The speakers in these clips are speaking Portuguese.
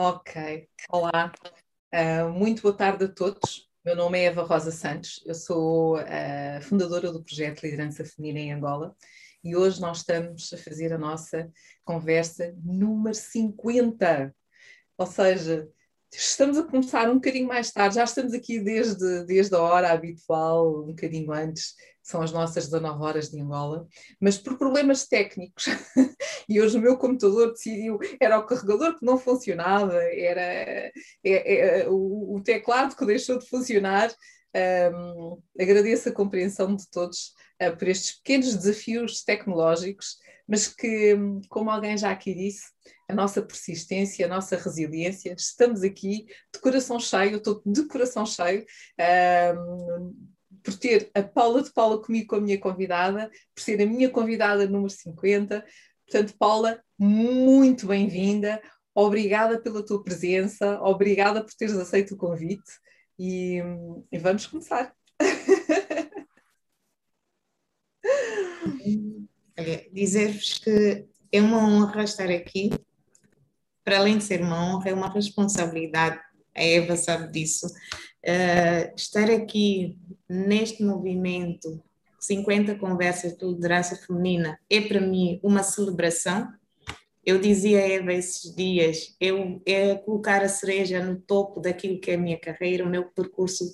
Ok, olá, uh, muito boa tarde a todos. Meu nome é Eva Rosa Santos, eu sou a fundadora do projeto Liderança Feminina em Angola e hoje nós estamos a fazer a nossa conversa número 50. Ou seja, estamos a começar um bocadinho mais tarde, já estamos aqui desde, desde a hora habitual, um bocadinho antes, são as nossas 19 horas de Angola, mas por problemas técnicos, e hoje o meu computador decidiu, era o carregador que não funcionava, era é, é, o, o, teclado que deixou de funcionar. Um, agradeço a compreensão de todos uh, por estes pequenos desafios tecnológicos, mas que, como alguém já aqui disse, a nossa persistência, a nossa resiliência, estamos aqui de coração cheio, estou de coração cheio. Um, por ter a Paula de Paula comigo com a minha convidada, por ser a minha convidada número 50. Portanto, Paula, muito bem-vinda, obrigada pela tua presença, obrigada por teres aceito o convite e, e vamos começar. Dizer-vos que é uma honra estar aqui. Para além de ser uma honra, é uma responsabilidade. A Eva sabe disso. Uh, estar aqui neste movimento 50 conversas de liderança feminina é para mim uma celebração. Eu dizia a Eva esses dias, eu é colocar a cereja no topo daquilo que é a minha carreira, o meu percurso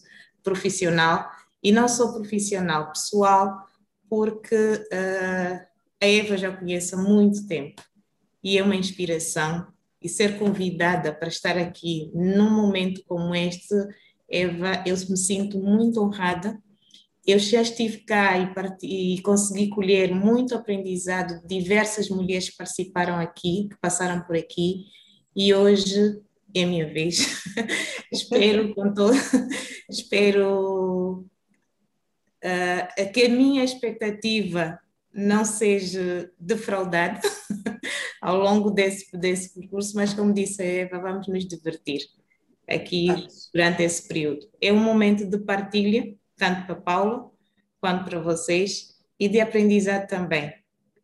profissional. E não só profissional, pessoal, porque uh, a Eva já conheço há muito tempo. E é uma inspiração. E ser convidada para estar aqui num momento como este Eva, eu me sinto muito honrada. Eu já estive cá e, e consegui colher muito aprendizado diversas mulheres que participaram aqui, que passaram por aqui, e hoje é minha vez. espero com todo... espero uh, que a minha expectativa não seja defraudada ao longo desse, desse percurso, mas como disse a Eva, vamos nos divertir aqui durante esse período. É um momento de partilha, tanto para Paula quanto para vocês, e de aprendizado também.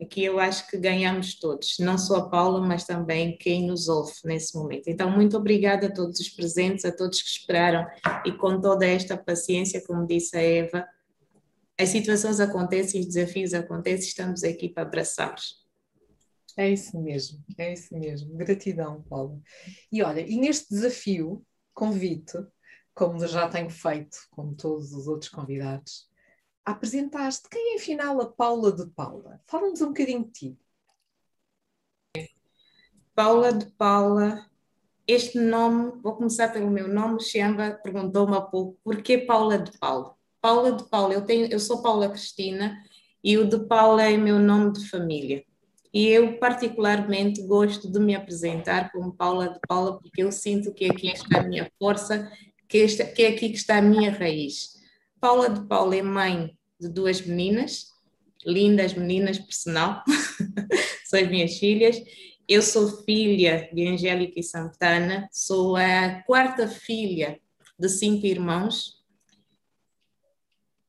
Aqui eu acho que ganhamos todos, não só a Paula, mas também quem nos ouve nesse momento. Então, muito obrigada a todos os presentes, a todos que esperaram e com toda esta paciência, como disse a Eva, as situações acontecem, os desafios acontecem, estamos aqui para abraçá-los. É isso mesmo, é isso mesmo. Gratidão, Paula. E olha, e neste desafio, convite, como já tenho feito com todos os outros convidados, a apresentar-te quem é afinal a Paula de Paula. Fala-nos um bocadinho de ti. Paula de Paula, este nome, vou começar pelo meu nome, Xamba perguntou-me há pouco, por que Paula de Paula? Paula de Paula, eu, tenho, eu sou Paula Cristina e o de Paula é meu nome de família. E eu, particularmente, gosto de me apresentar como Paula de Paula, porque eu sinto que aqui está a minha força, que, esta, que é aqui que está a minha raiz. Paula de Paula é mãe de duas meninas, lindas meninas, por sinal, são as minhas filhas. Eu sou filha de Angélica e Santana, sou a quarta filha de cinco irmãos.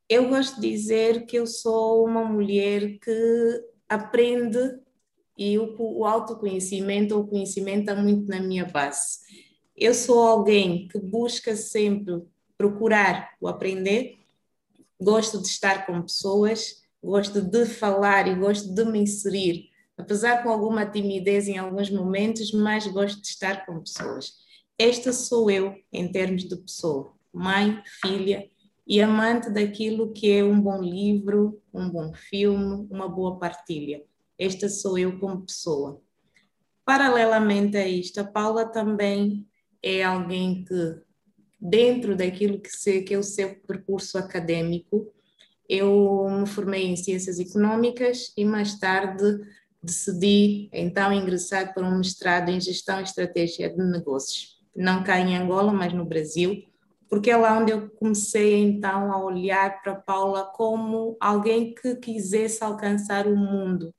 Eu gosto de dizer que eu sou uma mulher que aprende e o, o autoconhecimento o conhecimento está muito na minha base. Eu sou alguém que busca sempre procurar o aprender, gosto de estar com pessoas, gosto de falar e gosto de me inserir, apesar com alguma timidez em alguns momentos, mas gosto de estar com pessoas. Esta sou eu em termos de pessoa, mãe, filha e amante daquilo que é um bom livro, um bom filme, uma boa partilha. Esta sou eu como pessoa. Paralelamente a isto, a Paula também é alguém que, dentro daquilo que, se, que é o seu percurso acadêmico, eu me formei em Ciências Econômicas e mais tarde decidi então ingressar para um mestrado em Gestão e Estratégia de Negócios. Não cá em Angola, mas no Brasil, porque é lá onde eu comecei então a olhar para Paula como alguém que quisesse alcançar o mundo,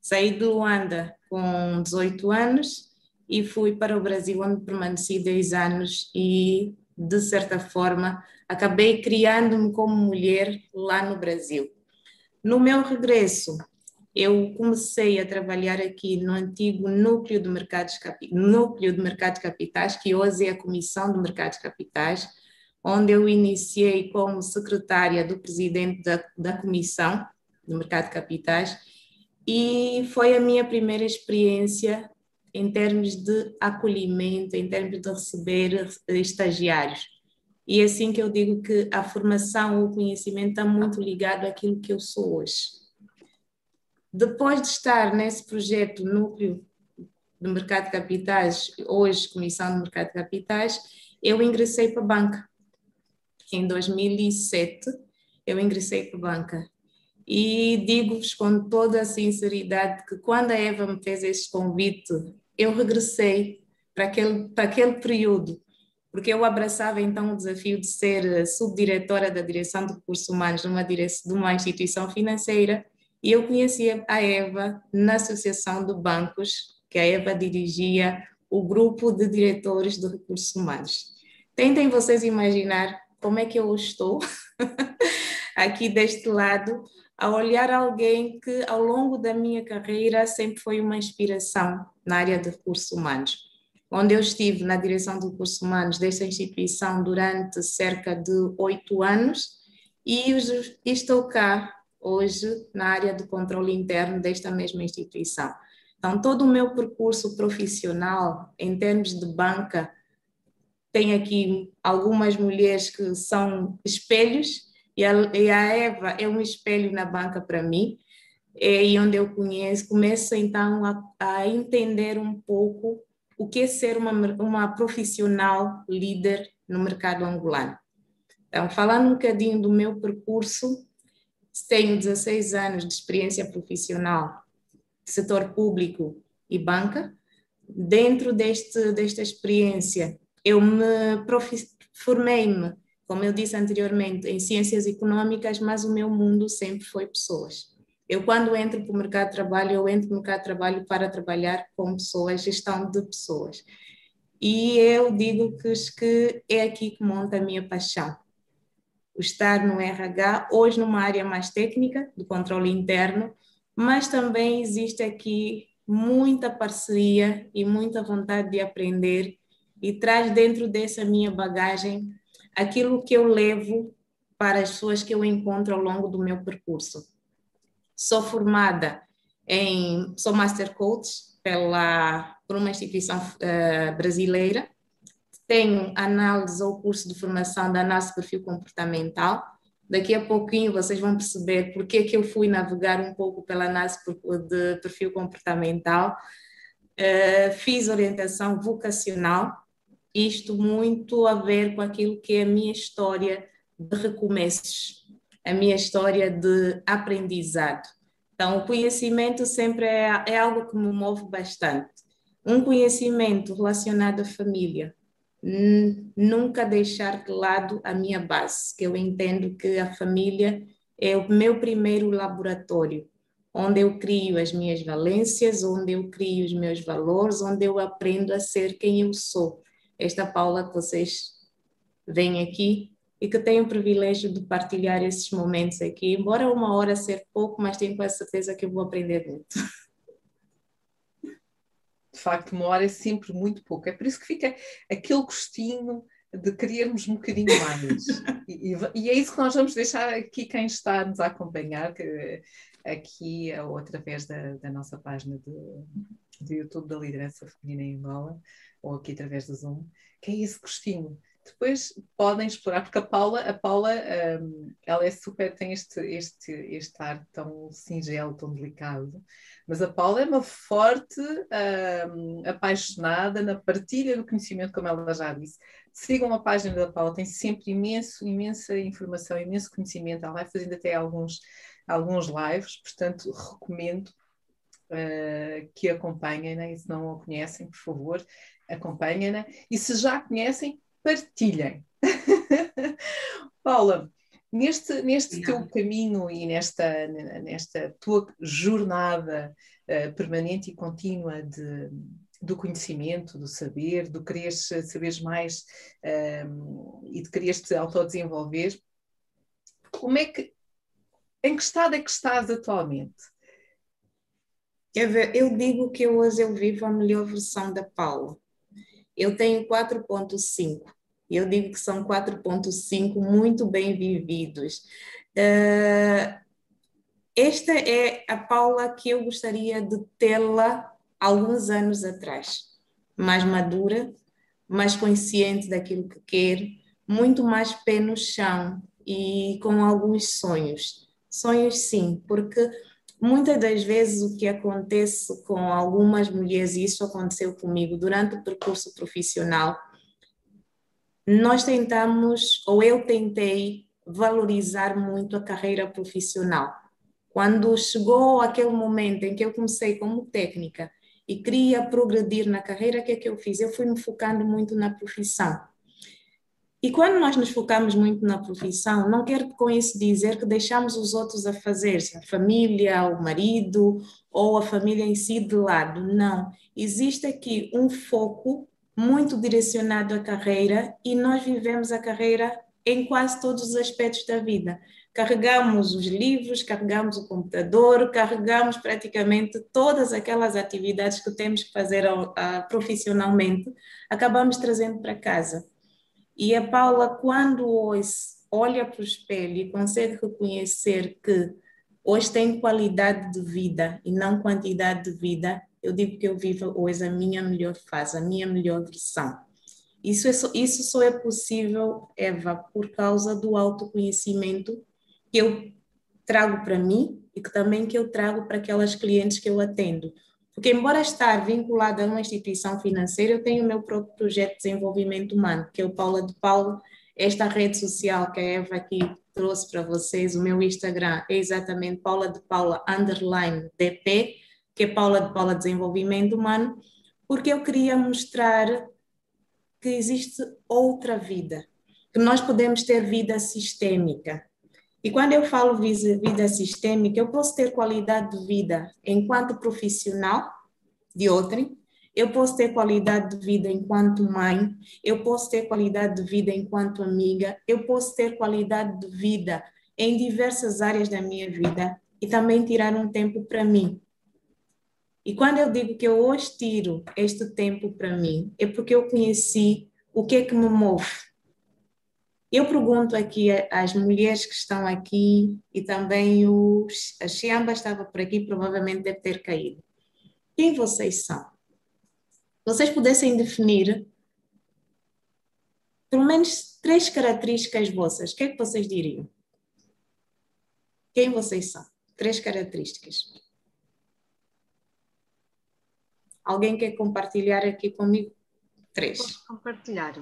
Saí do Luanda com 18 anos e fui para o Brasil, onde permaneci 10 anos e, de certa forma, acabei criando-me como mulher lá no Brasil. No meu regresso, eu comecei a trabalhar aqui no antigo núcleo de mercados, núcleo de mercados capitais, que hoje é a Comissão de Mercados Capitais, onde eu iniciei como secretária do presidente da, da Comissão de Mercado de Capitais, e foi a minha primeira experiência em termos de acolhimento, em termos de receber estagiários. E é assim que eu digo que a formação, o conhecimento está muito ligado àquilo que eu sou hoje. Depois de estar nesse projeto Núcleo do Mercado de Capitais, hoje Comissão do Mercado de Capitais, eu ingressei para a banca. Em 2007, eu ingressei para a banca. E digo-vos com toda a sinceridade que quando a Eva me fez este convite, eu regressei para aquele, para aquele período, porque eu abraçava então o desafio de ser subdiretora da direção de recursos humanos numa, de uma instituição financeira e eu conhecia a Eva na Associação de Bancos, que a Eva dirigia o grupo de diretores de recursos humanos. Tentem vocês imaginar como é que eu estou aqui deste lado, a olhar alguém que ao longo da minha carreira sempre foi uma inspiração na área de recursos humanos. Onde eu estive na direção de recursos humanos desta instituição durante cerca de oito anos e estou cá hoje na área do controle interno desta mesma instituição. Então, todo o meu percurso profissional, em termos de banca, tem aqui algumas mulheres que são espelhos, e a, e a Eva é um espelho na banca para mim, e onde eu conheço, começo então a, a entender um pouco o que é ser uma, uma profissional líder no mercado angolano. Então, falando um bocadinho do meu percurso, tenho 16 anos de experiência profissional, setor público e banca. Dentro deste, desta experiência, eu me formei-me, como eu disse anteriormente, em ciências econômicas, mas o meu mundo sempre foi pessoas. Eu, quando entro para o mercado de trabalho, eu entro no mercado de trabalho para trabalhar com pessoas, gestão de pessoas. E eu digo que, que é aqui que monta a minha paixão o estar no RH, hoje numa área mais técnica, do controle interno, mas também existe aqui muita parceria e muita vontade de aprender e traz dentro dessa minha bagagem aquilo que eu levo para as pessoas que eu encontro ao longo do meu percurso. Sou formada em, sou Master Coach pela, por uma instituição uh, brasileira, tenho análise ou curso de formação da análise perfil comportamental. Daqui a pouquinho vocês vão perceber por que eu fui navegar um pouco pela análise de perfil comportamental. Uh, fiz orientação vocacional, isto muito a ver com aquilo que é a minha história de recomeços, a minha história de aprendizado. Então, o conhecimento sempre é, é algo que me move bastante. Um conhecimento relacionado à família, nunca deixar de lado a minha base, que eu entendo que a família é o meu primeiro laboratório, onde eu crio as minhas valências, onde eu crio os meus valores, onde eu aprendo a ser quem eu sou. Esta Paula que vocês veem aqui e que tenho o privilégio de partilhar esses momentos aqui, embora uma hora ser pouco, mas tenho quase certeza que eu vou aprender muito. de facto, uma hora é sempre muito pouco. É por isso que fica aquele gostinho de querermos um bocadinho mais. e, e, é isso que nós vamos deixar aqui quem está nos a acompanhar, que, aqui ou através da, da nossa página do, do YouTube da Liderança Feminina em Angola, ou aqui através do Zoom, que é esse gostinho. Depois podem explorar, porque a Paula, a Paula um, ela é super, tem este, este, este ar tão singelo, tão delicado, mas a Paula é uma forte um, apaixonada na partilha do conhecimento, como ela já disse. Sigam a página da Paula, tem sempre imenso, imensa informação, imenso conhecimento, ela vai fazendo até alguns, alguns lives, portanto recomendo Uh, que acompanhem, e se não a conhecem, por favor, acompanhem-na. E se já a conhecem, partilhem. Paula, neste, neste teu caminho e nesta, nesta tua jornada uh, permanente e contínua de, do conhecimento, do saber, do querer saberes mais um, e de quereres te autodesenvolver, como é que, em que estado é que estás atualmente? Eu digo que hoje eu vivo a melhor versão da Paula. Eu tenho 4.5. Eu digo que são 4.5 muito bem vividos. Uh, esta é a Paula que eu gostaria de tê-la alguns anos atrás. Mais madura, mais consciente daquilo que quer, muito mais pé no chão e com alguns sonhos. Sonhos, sim, porque Muitas das vezes o que acontece com algumas mulheres, e isso aconteceu comigo durante o percurso profissional, nós tentamos, ou eu tentei, valorizar muito a carreira profissional. Quando chegou aquele momento em que eu comecei como técnica e queria progredir na carreira, o que é que eu fiz? Eu fui me focando muito na profissão. E quando nós nos focamos muito na profissão, não quero com isso dizer que deixamos os outros a fazer, a família, o marido ou a família em si de lado. Não. Existe aqui um foco muito direcionado à carreira e nós vivemos a carreira em quase todos os aspectos da vida. Carregamos os livros, carregamos o computador, carregamos praticamente todas aquelas atividades que temos que fazer profissionalmente, acabamos trazendo para casa. E a Paula, quando hoje olha para o espelho e consegue reconhecer que hoje tem qualidade de vida e não quantidade de vida, eu digo que eu vivo hoje a minha melhor fase, a minha melhor versão. Isso, é só, isso só é possível, Eva, por causa do autoconhecimento que eu trago para mim e que também que eu trago para aquelas clientes que eu atendo. Porque, embora estar vinculada a uma instituição financeira, eu tenho o meu próprio projeto de desenvolvimento humano, que é o Paula de Paulo, esta rede social que a Eva aqui trouxe para vocês, o meu Instagram é exatamente Paula de Paula underline DP, que é Paula de Paula Desenvolvimento Humano, porque eu queria mostrar que existe outra vida, que nós podemos ter vida sistêmica, e quando eu falo vida sistêmica, eu posso ter qualidade de vida enquanto profissional de outrem, eu posso ter qualidade de vida enquanto mãe, eu posso ter qualidade de vida enquanto amiga, eu posso ter qualidade de vida em diversas áreas da minha vida e também tirar um tempo para mim. E quando eu digo que eu hoje tiro este tempo para mim, é porque eu conheci o que é que me move eu pergunto aqui às mulheres que estão aqui e também os, a Xiamba estava por aqui, provavelmente deve ter caído. Quem vocês são? Vocês pudessem definir pelo menos três características vossas, o que é que vocês diriam? Quem vocês são? Três características. Alguém quer compartilhar aqui comigo? Três. Posso compartilhar.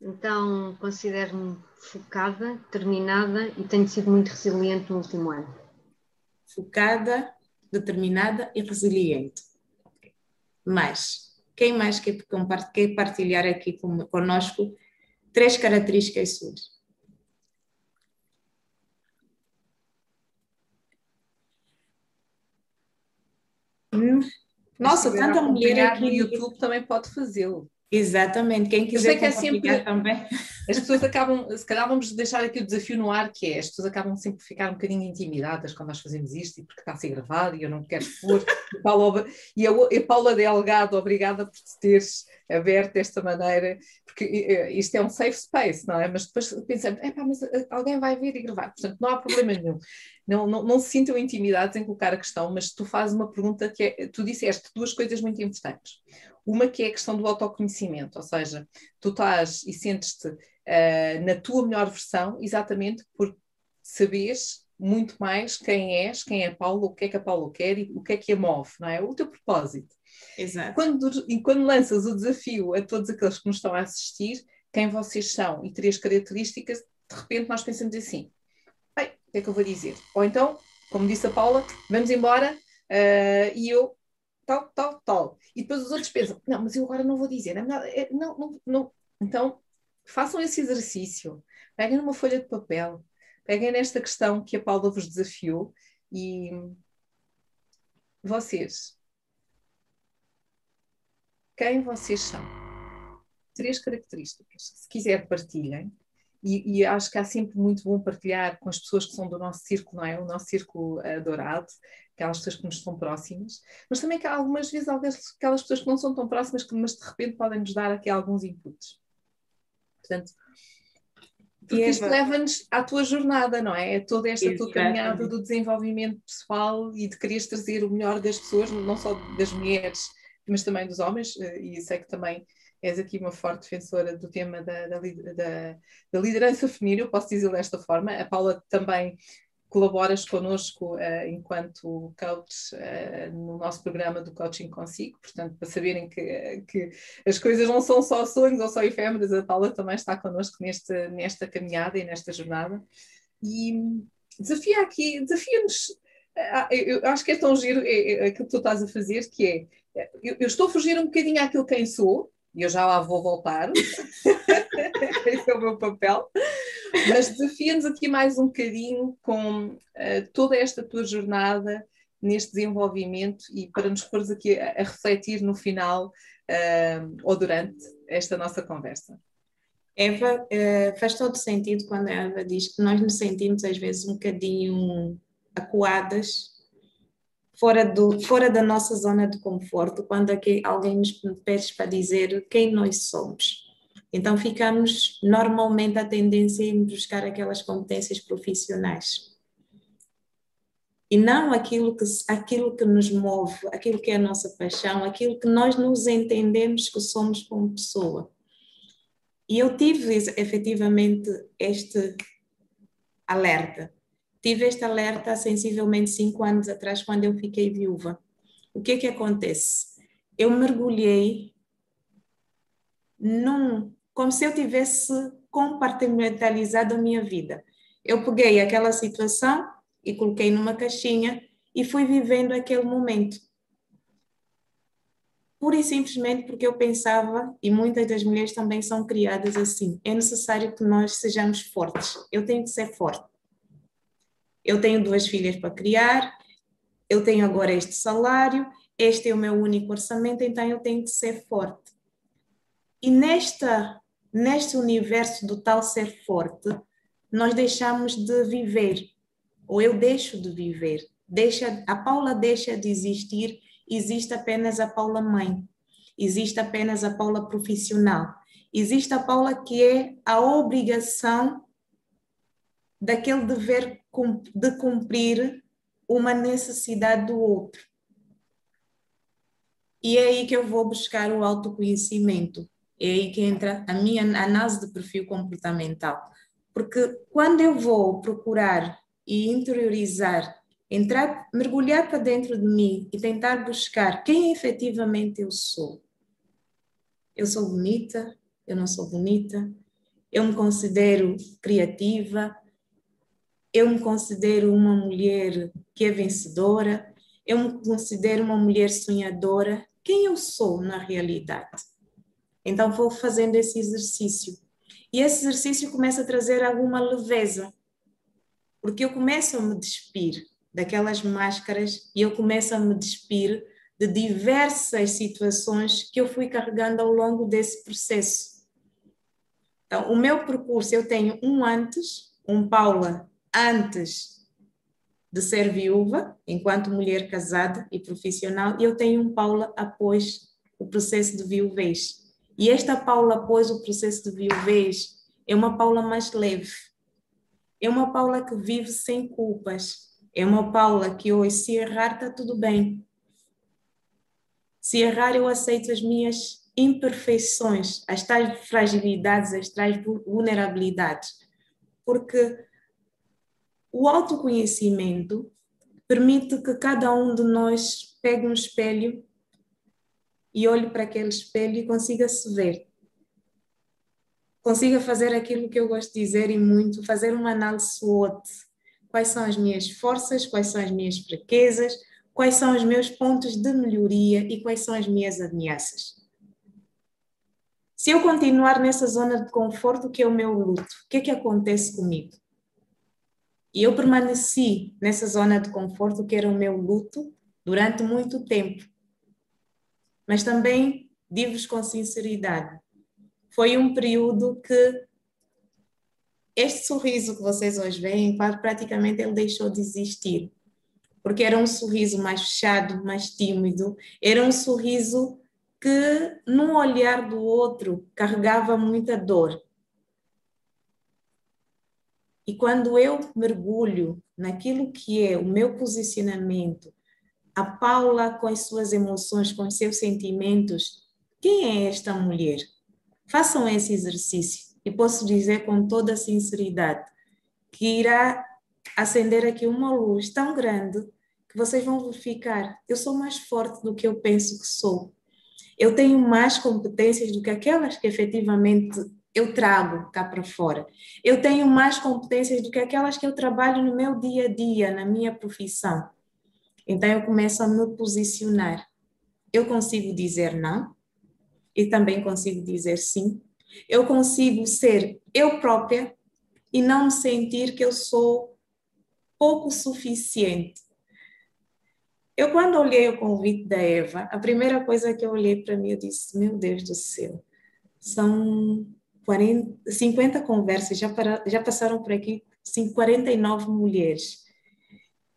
Então, considero-me focada, determinada e tenho sido muito resiliente no último ano. Focada, determinada e resiliente. Mais, quem mais quer, quer partilhar aqui conosco três características suas? Hum. Nossa, tanta mulher aqui. No YouTube também pode fazê-lo. Exatamente, quem quiser que é sempre, também. As pessoas acabam, se calhar vamos deixar aqui o desafio no ar, que é, as pessoas acabam sempre a ficar um bocadinho intimidadas quando nós fazemos isto, e porque está a ser gravado e eu não quero expor. e, a, e a Paula Delgado, obrigada por te teres aberto desta maneira, porque isto é um safe space, não é? Mas depois pensamos, mas eh, alguém vai vir e gravar, portanto não há problema nenhum. Não, não, não se sintam intimidados em colocar a questão, mas tu fazes uma pergunta que é, tu disseste duas coisas muito importantes. Uma que é a questão do autoconhecimento, ou seja, tu estás e sentes-te uh, na tua melhor versão exatamente por saberes muito mais quem és, quem é a Paula, o que é que a Paula quer e o que é que a move, não é? O teu propósito. Exato. Quando, e quando lanças o desafio a todos aqueles que nos estão a assistir, quem vocês são e três características, de repente nós pensamos assim: o que é que eu vou dizer? Ou então, como disse a Paula, vamos embora uh, e eu tal, tal, tal. E depois os outros pensam, não, mas eu agora não vou dizer, é melhor, é, não, não, não. Então, façam esse exercício, peguem numa folha de papel, peguem nesta questão que a Paula vos desafiou e vocês, quem vocês são? Três características. Se quiser, partilhem. E, e, acho que há sempre muito bom partilhar com as pessoas que são do nosso círculo, não é? O nosso círculo uh, dourado, aquelas pessoas que nos estão próximas, mas também que há algumas vezes aquelas pessoas que não são tão próximas, que, mas de repente podem nos dar aqui alguns inputs. Portanto, porque isto leva-nos à tua jornada, não é? É toda esta Exatamente. tua caminhada do desenvolvimento pessoal e de quereres trazer o melhor das pessoas, não só das mulheres, mas também dos homens, eh, e sei que também és aqui uma forte defensora do tema da, da, da, da liderança feminina, eu posso dizer desta forma. A Paula também colaboras connosco uh, enquanto coach uh, no nosso programa do Coaching Consigo, portanto, para saberem que, que as coisas não são só sonhos ou só efêmeras, a Paula também está connosco neste, nesta caminhada e nesta jornada. E desafia aqui, desafia-nos. Uh, eu acho que é tão giro aquilo que tu estás a fazer, que é eu, eu estou a fugir um bocadinho àquilo quem sou, e eu já lá vou voltar, esse é o meu papel, mas desafia-nos aqui mais um bocadinho com uh, toda esta tua jornada neste desenvolvimento e para nos pôr aqui a, a, refletir no final uh, ou durante esta nossa conversa. Eva, uh, faz todo sentido quando a Eva diz que nós nos sentimos às vezes um bocadinho acuadas fora, do, fora da nossa zona de conforto, quando aqui alguém nos pede para dizer quem nós somos. Então, ficamos normalmente a tendência em buscar aquelas competências profissionais. E não aquilo que, aquilo que nos move, aquilo que é a nossa paixão, aquilo que nós nos entendemos que somos como pessoa. E eu tive efetivamente este alerta tive este alerta sensivelmente cinco anos atrás, quando eu fiquei viúva. O que é que acontece? Eu mergulhei num, como se eu tivesse compartimentalizado a minha vida. Eu peguei aquela situação e coloquei numa caixinha e fui vivendo aquele momento. Pura e simplesmente porque eu pensava, e muitas das mulheres também são criadas assim, é necessário que nós sejamos fortes. Eu tenho que ser forte eu tenho duas filhas para criar, eu tenho agora este salário, este é o meu único orçamento, então eu tenho que ser forte. E nesta, neste universo do tal ser forte, nós deixamos de viver, ou eu deixo de viver. Deixa, a Paula deixa de existir, existe apenas a Paula mãe, existe apenas a Paula profissional, existe a Paula que é a obrigação daquele dever de cumprir uma necessidade do outro. E é aí que eu vou buscar o autoconhecimento. É aí que entra a minha análise de perfil comportamental. Porque quando eu vou procurar e interiorizar, entrar, mergulhar para dentro de mim e tentar buscar quem efetivamente eu sou. Eu sou bonita, eu não sou bonita, eu me considero criativa, eu me considero uma mulher que é vencedora, eu me considero uma mulher sonhadora. Quem eu sou na realidade? Então vou fazendo esse exercício. E esse exercício começa a trazer alguma leveza, porque eu começo a me despir daquelas máscaras e eu começo a me despir de diversas situações que eu fui carregando ao longo desse processo. Então, o meu percurso, eu tenho um antes, um Paula antes de ser viúva, enquanto mulher casada e profissional, e eu tenho um Paula após o processo de viuvez. E esta Paula após o processo de viuvez é uma Paula mais leve. É uma Paula que vive sem culpas. É uma Paula que hoje, se errar, está tudo bem. Se errar, eu aceito as minhas imperfeições, as tais fragilidades, as tais vulnerabilidades. Porque o autoconhecimento permite que cada um de nós pegue um espelho e olhe para aquele espelho e consiga se ver. Consiga fazer aquilo que eu gosto de dizer e muito, fazer uma análise SWOT. Quais são as minhas forças, quais são as minhas fraquezas, quais são os meus pontos de melhoria e quais são as minhas ameaças. Se eu continuar nessa zona de conforto que é o meu luto, o que é que acontece comigo? E eu permaneci nessa zona de conforto que era o meu luto durante muito tempo. Mas também digo-vos com sinceridade, foi um período que este sorriso que vocês hoje veem, praticamente ele deixou de existir. Porque era um sorriso mais fechado, mais tímido, era um sorriso que, no olhar do outro, carregava muita dor. E quando eu mergulho naquilo que é o meu posicionamento, a Paula com as suas emoções, com os seus sentimentos, quem é esta mulher? Façam esse exercício e posso dizer com toda a sinceridade que irá acender aqui uma luz tão grande que vocês vão verificar. Eu sou mais forte do que eu penso que sou. Eu tenho mais competências do que aquelas que efetivamente eu trago cá para fora. Eu tenho mais competências do que aquelas que eu trabalho no meu dia a dia, na minha profissão. Então eu começo a me posicionar. Eu consigo dizer não e também consigo dizer sim. Eu consigo ser eu própria e não me sentir que eu sou pouco suficiente. Eu, quando olhei o convite da Eva, a primeira coisa que eu olhei para mim, eu disse: Meu Deus do céu, são 40, 50 conversas, já, para, já passaram por aqui 49 mulheres.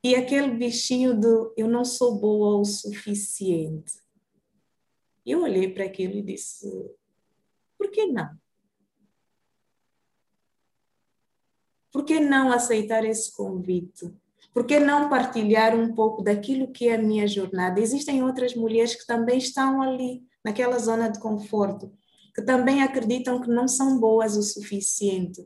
E aquele bichinho do eu não sou boa o suficiente. Eu olhei para aquilo e disse: por que não? Por que não aceitar esse convite? Por que não partilhar um pouco daquilo que é a minha jornada? Existem outras mulheres que também estão ali, naquela zona de conforto, que também acreditam que não são boas o suficiente,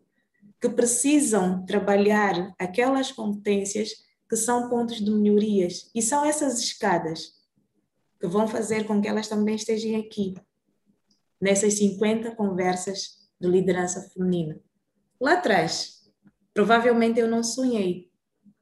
que precisam trabalhar aquelas competências que são pontos de melhorias. E são essas escadas que vão fazer com que elas também estejam aqui, nessas 50 conversas de liderança feminina. Lá atrás, provavelmente eu não sonhei,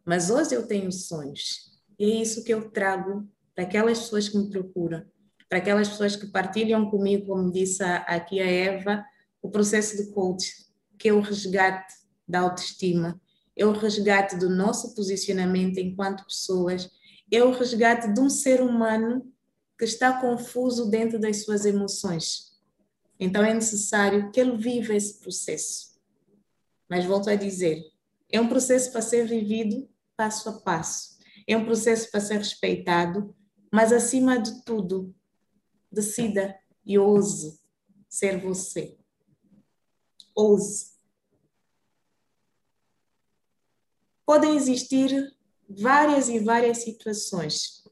mas hoje eu tenho sonhos. E é isso que eu trago para aquelas pessoas que me procuram, para aquelas pessoas que partilham comigo, como disse aqui a Eva, o processo de coach, que é o resgate da autoestima, é o resgate do nosso posicionamento enquanto pessoas, é o resgate de um ser humano que está confuso dentro das suas emoções. Então é necessário que ele viva esse processo. Mas volto a dizer, é um processo para ser vivido passo a passo. É um processo para ser respeitado, mas acima de tudo, decida e ouse ser você. Ouse. Podem existir várias e várias situações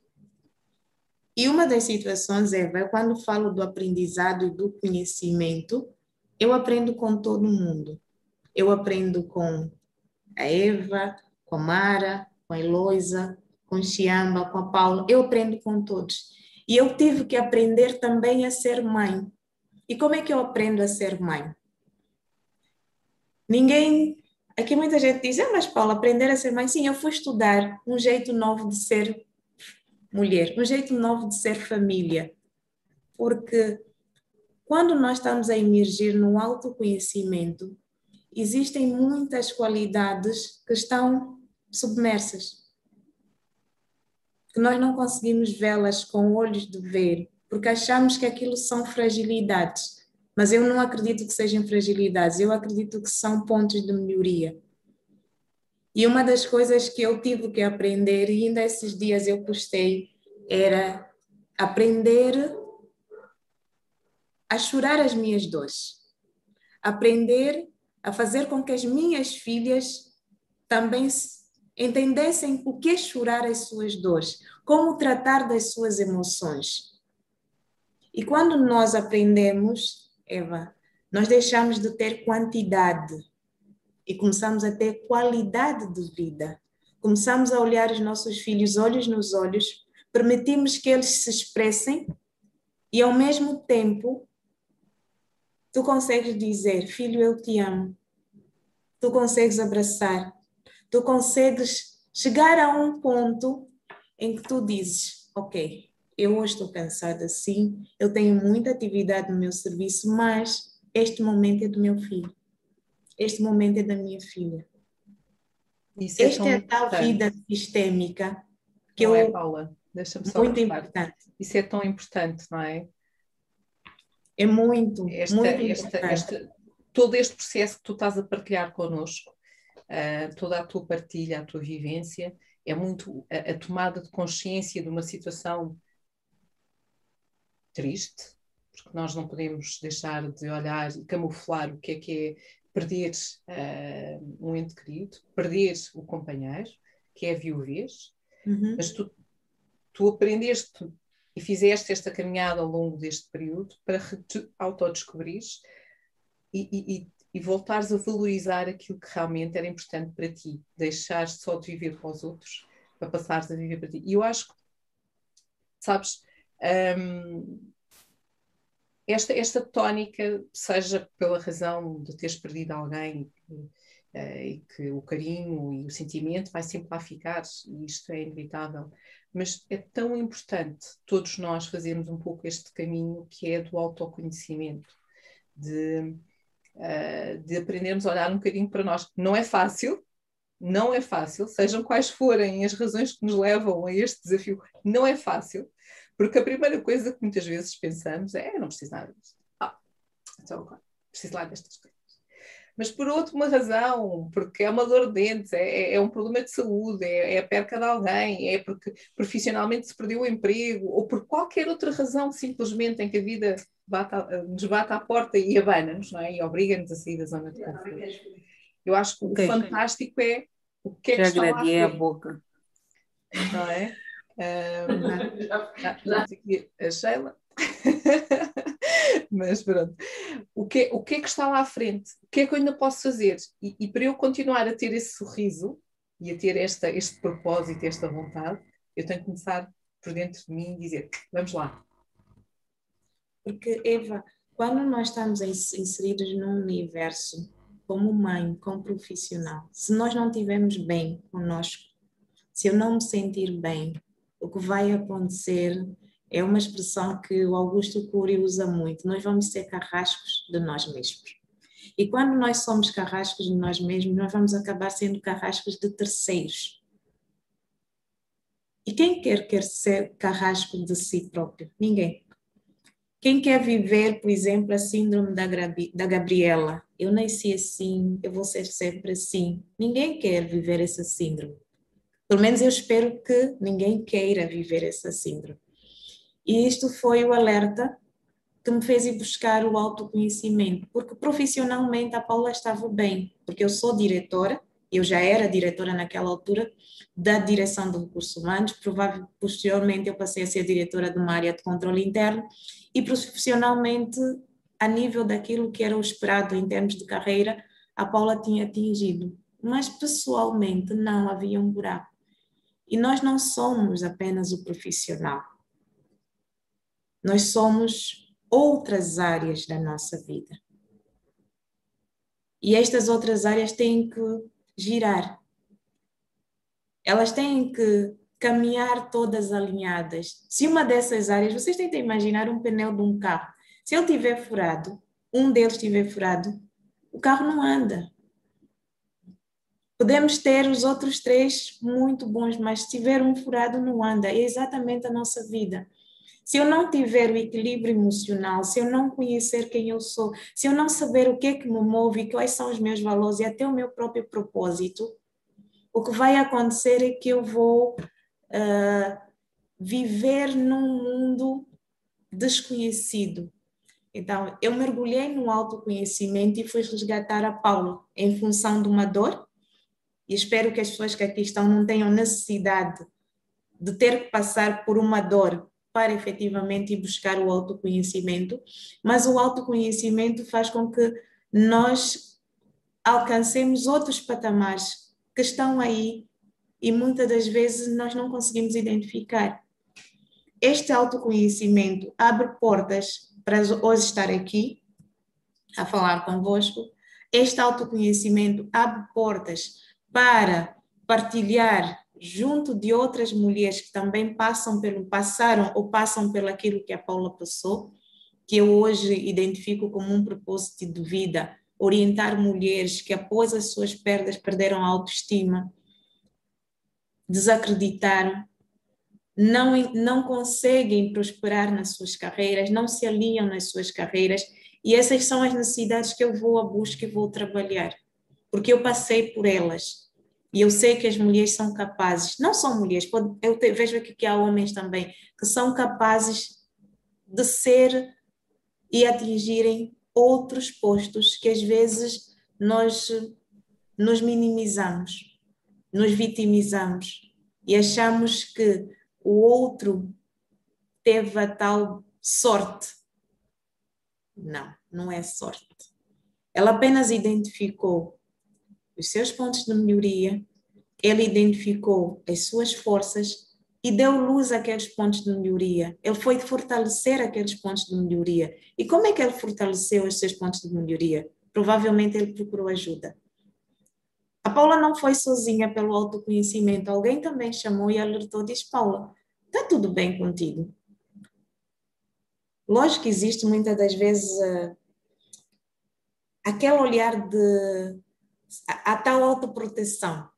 e uma das situações, Eva, é quando falo do aprendizado e do conhecimento, eu aprendo com todo mundo. Eu aprendo com a Eva, com a Mara, com a Eloisa, com Chiamba, com a Paula. Eu aprendo com todos. E eu tive que aprender também a ser mãe. E como é que eu aprendo a ser mãe? Ninguém. Aqui muita gente diz, ah, mas Paula, aprender a ser mãe. Sim, eu fui estudar um jeito novo de ser mulher, um jeito novo de ser família. Porque quando nós estamos a emergir no autoconhecimento, existem muitas qualidades que estão submersas. Que nós não conseguimos vê-las com olhos de ver, porque achamos que aquilo são fragilidades. Mas eu não acredito que sejam fragilidades, eu acredito que são pontos de melhoria. E uma das coisas que eu tive que aprender, e ainda esses dias eu postei, era aprender a chorar as minhas dores. Aprender a fazer com que as minhas filhas também entendessem o que é chorar as suas dores, como tratar das suas emoções. E quando nós aprendemos, Eva, nós deixamos de ter quantidade e começamos a ter qualidade de vida. Começamos a olhar os nossos filhos olhos nos olhos, permitimos que eles se expressem e ao mesmo tempo tu consegues dizer, filho, eu te amo. Tu consegues abraçar. Tu consegues chegar a um ponto em que tu dizes, ok, eu hoje estou cansada sim, eu tenho muita atividade no meu serviço, mas este momento é do meu filho este momento é da minha filha. Isso é Esta é a tal vida sistêmica que não eu. É, Paula? Deixa-me só muito importante. Isso é tão importante, não é? É muito, esta, muito esta, esta, todo este processo que tu estás a partilhar connosco, uh, toda a tua partilha, a tua vivência, é muito a, a tomada de consciência de uma situação triste, porque nós não podemos deixar de olhar e camuflar o que é que é perder uh, um ente querido, perder o companheiro, que é a viuvez, uhum. mas tu, tu aprendeste e fizeste esta caminhada ao longo deste período para te autodescobrires e, e, e voltares a valorizar aquilo que realmente era importante para ti, deixares só de viver para os outros para passares a viver para ti. E eu acho que, sabes, um, esta, esta tónica, seja pela razão de teres perdido alguém uh, e que o carinho e o sentimento vai sempre lá ficar, e isto é inevitável, mas é tão importante todos nós fazermos um pouco este caminho que é do autoconhecimento, de, uh, de aprendermos a olhar um bocadinho para nós. Não é fácil, não é fácil, sejam quais forem as razões que nos levam a este desafio, não é fácil, porque a primeira coisa que muitas vezes pensamos é: não preciso nada. Ah, então agora, preciso lá destas coisas. Mas por outra razão, porque é uma dor de dentes, é, é, é um problema de saúde, é, é, a perca de alguém, é porque profissionalmente se perdeu o emprego, ou por qualquer outra razão, simplesmente em que a vida bate a, nos bate à porta e abana-nos, não é? E obriga-nos a sair da zona de conforto. Eu acho que okay. o fantástico é o que é que Já está lá a boca. Não é? Um, já, já aqui a Sheila. Mas pronto. O que, o que é que está lá à frente? O que é que eu ainda posso fazer? E, e para eu continuar a ter esse sorriso e a ter esta, este propósito, esta vontade, eu tenho que começar por dentro de mim e dizer: vamos lá. Porque, Eva, quando nós estamos inseridos num universo como mãe, como profissional, se nós não estivermos bem conosco, se eu não me sentir bem, o que vai acontecer é uma expressão que o Augusto Cury usa muito: nós vamos ser carrascos de nós mesmos. E quando nós somos carrascos de nós mesmos, nós vamos acabar sendo carrascos de terceiros. E quem quer quer ser carrasco de si próprio? Ninguém. Quem quer viver, por exemplo, a síndrome da, da Gabriela? Eu nasci assim, eu vou ser sempre assim. Ninguém quer viver essa síndrome. Pelo menos eu espero que ninguém queira viver essa síndrome. E isto foi o alerta que me fez ir buscar o autoconhecimento, porque profissionalmente a Paula estava bem, porque eu sou diretora, eu já era diretora naquela altura da direção de recursos humanos, provavelmente posteriormente eu passei a ser diretora de uma área de controle interno e profissionalmente, a nível daquilo que era o esperado em termos de carreira, a Paula tinha atingido. Mas pessoalmente não havia um buraco. E nós não somos apenas o profissional. Nós somos outras áreas da nossa vida. E estas outras áreas têm que girar. Elas têm que caminhar todas alinhadas. Se uma dessas áreas, vocês tentem imaginar um pneu de um carro. Se ele tiver furado, um deles tiver furado, o carro não anda. Podemos ter os outros três muito bons, mas se tiver um furado, não anda. É exatamente a nossa vida. Se eu não tiver o equilíbrio emocional, se eu não conhecer quem eu sou, se eu não saber o que é que me move, quais são os meus valores e até o meu próprio propósito, o que vai acontecer é que eu vou uh, viver num mundo desconhecido. Então, eu mergulhei no autoconhecimento e fui resgatar a Paulo em função de uma dor. E espero que as pessoas que aqui estão não tenham necessidade de ter que passar por uma dor para efetivamente ir buscar o autoconhecimento, mas o autoconhecimento faz com que nós alcancemos outros patamares que estão aí e muitas das vezes nós não conseguimos identificar. Este autoconhecimento abre portas para hoje estar aqui a falar convosco. Este autoconhecimento abre portas para partilhar junto de outras mulheres que também passam pelo passaram ou passam pelo aquilo que a Paula passou, que eu hoje identifico como um propósito de vida, orientar mulheres que após as suas perdas perderam a autoestima, desacreditaram, não, não conseguem prosperar nas suas carreiras, não se alinham nas suas carreiras E essas são as necessidades que eu vou à busca e vou trabalhar, porque eu passei por elas. E eu sei que as mulheres são capazes, não são mulheres, eu vejo aqui que há homens também, que são capazes de ser e atingirem outros postos que às vezes nós nos minimizamos, nos vitimizamos e achamos que o outro teve a tal sorte. Não, não é sorte. Ela apenas identificou os seus pontos de melhoria, ele identificou as suas forças e deu luz àqueles pontos de melhoria. Ele foi fortalecer aqueles pontos de melhoria. E como é que ele fortaleceu os seus pontos de melhoria? Provavelmente ele procurou ajuda. A Paula não foi sozinha pelo autoconhecimento. Alguém também chamou e alertou, diz, Paula, está tudo bem contigo? Lógico que existe muitas das vezes uh, aquele olhar de a, a tal autoproteção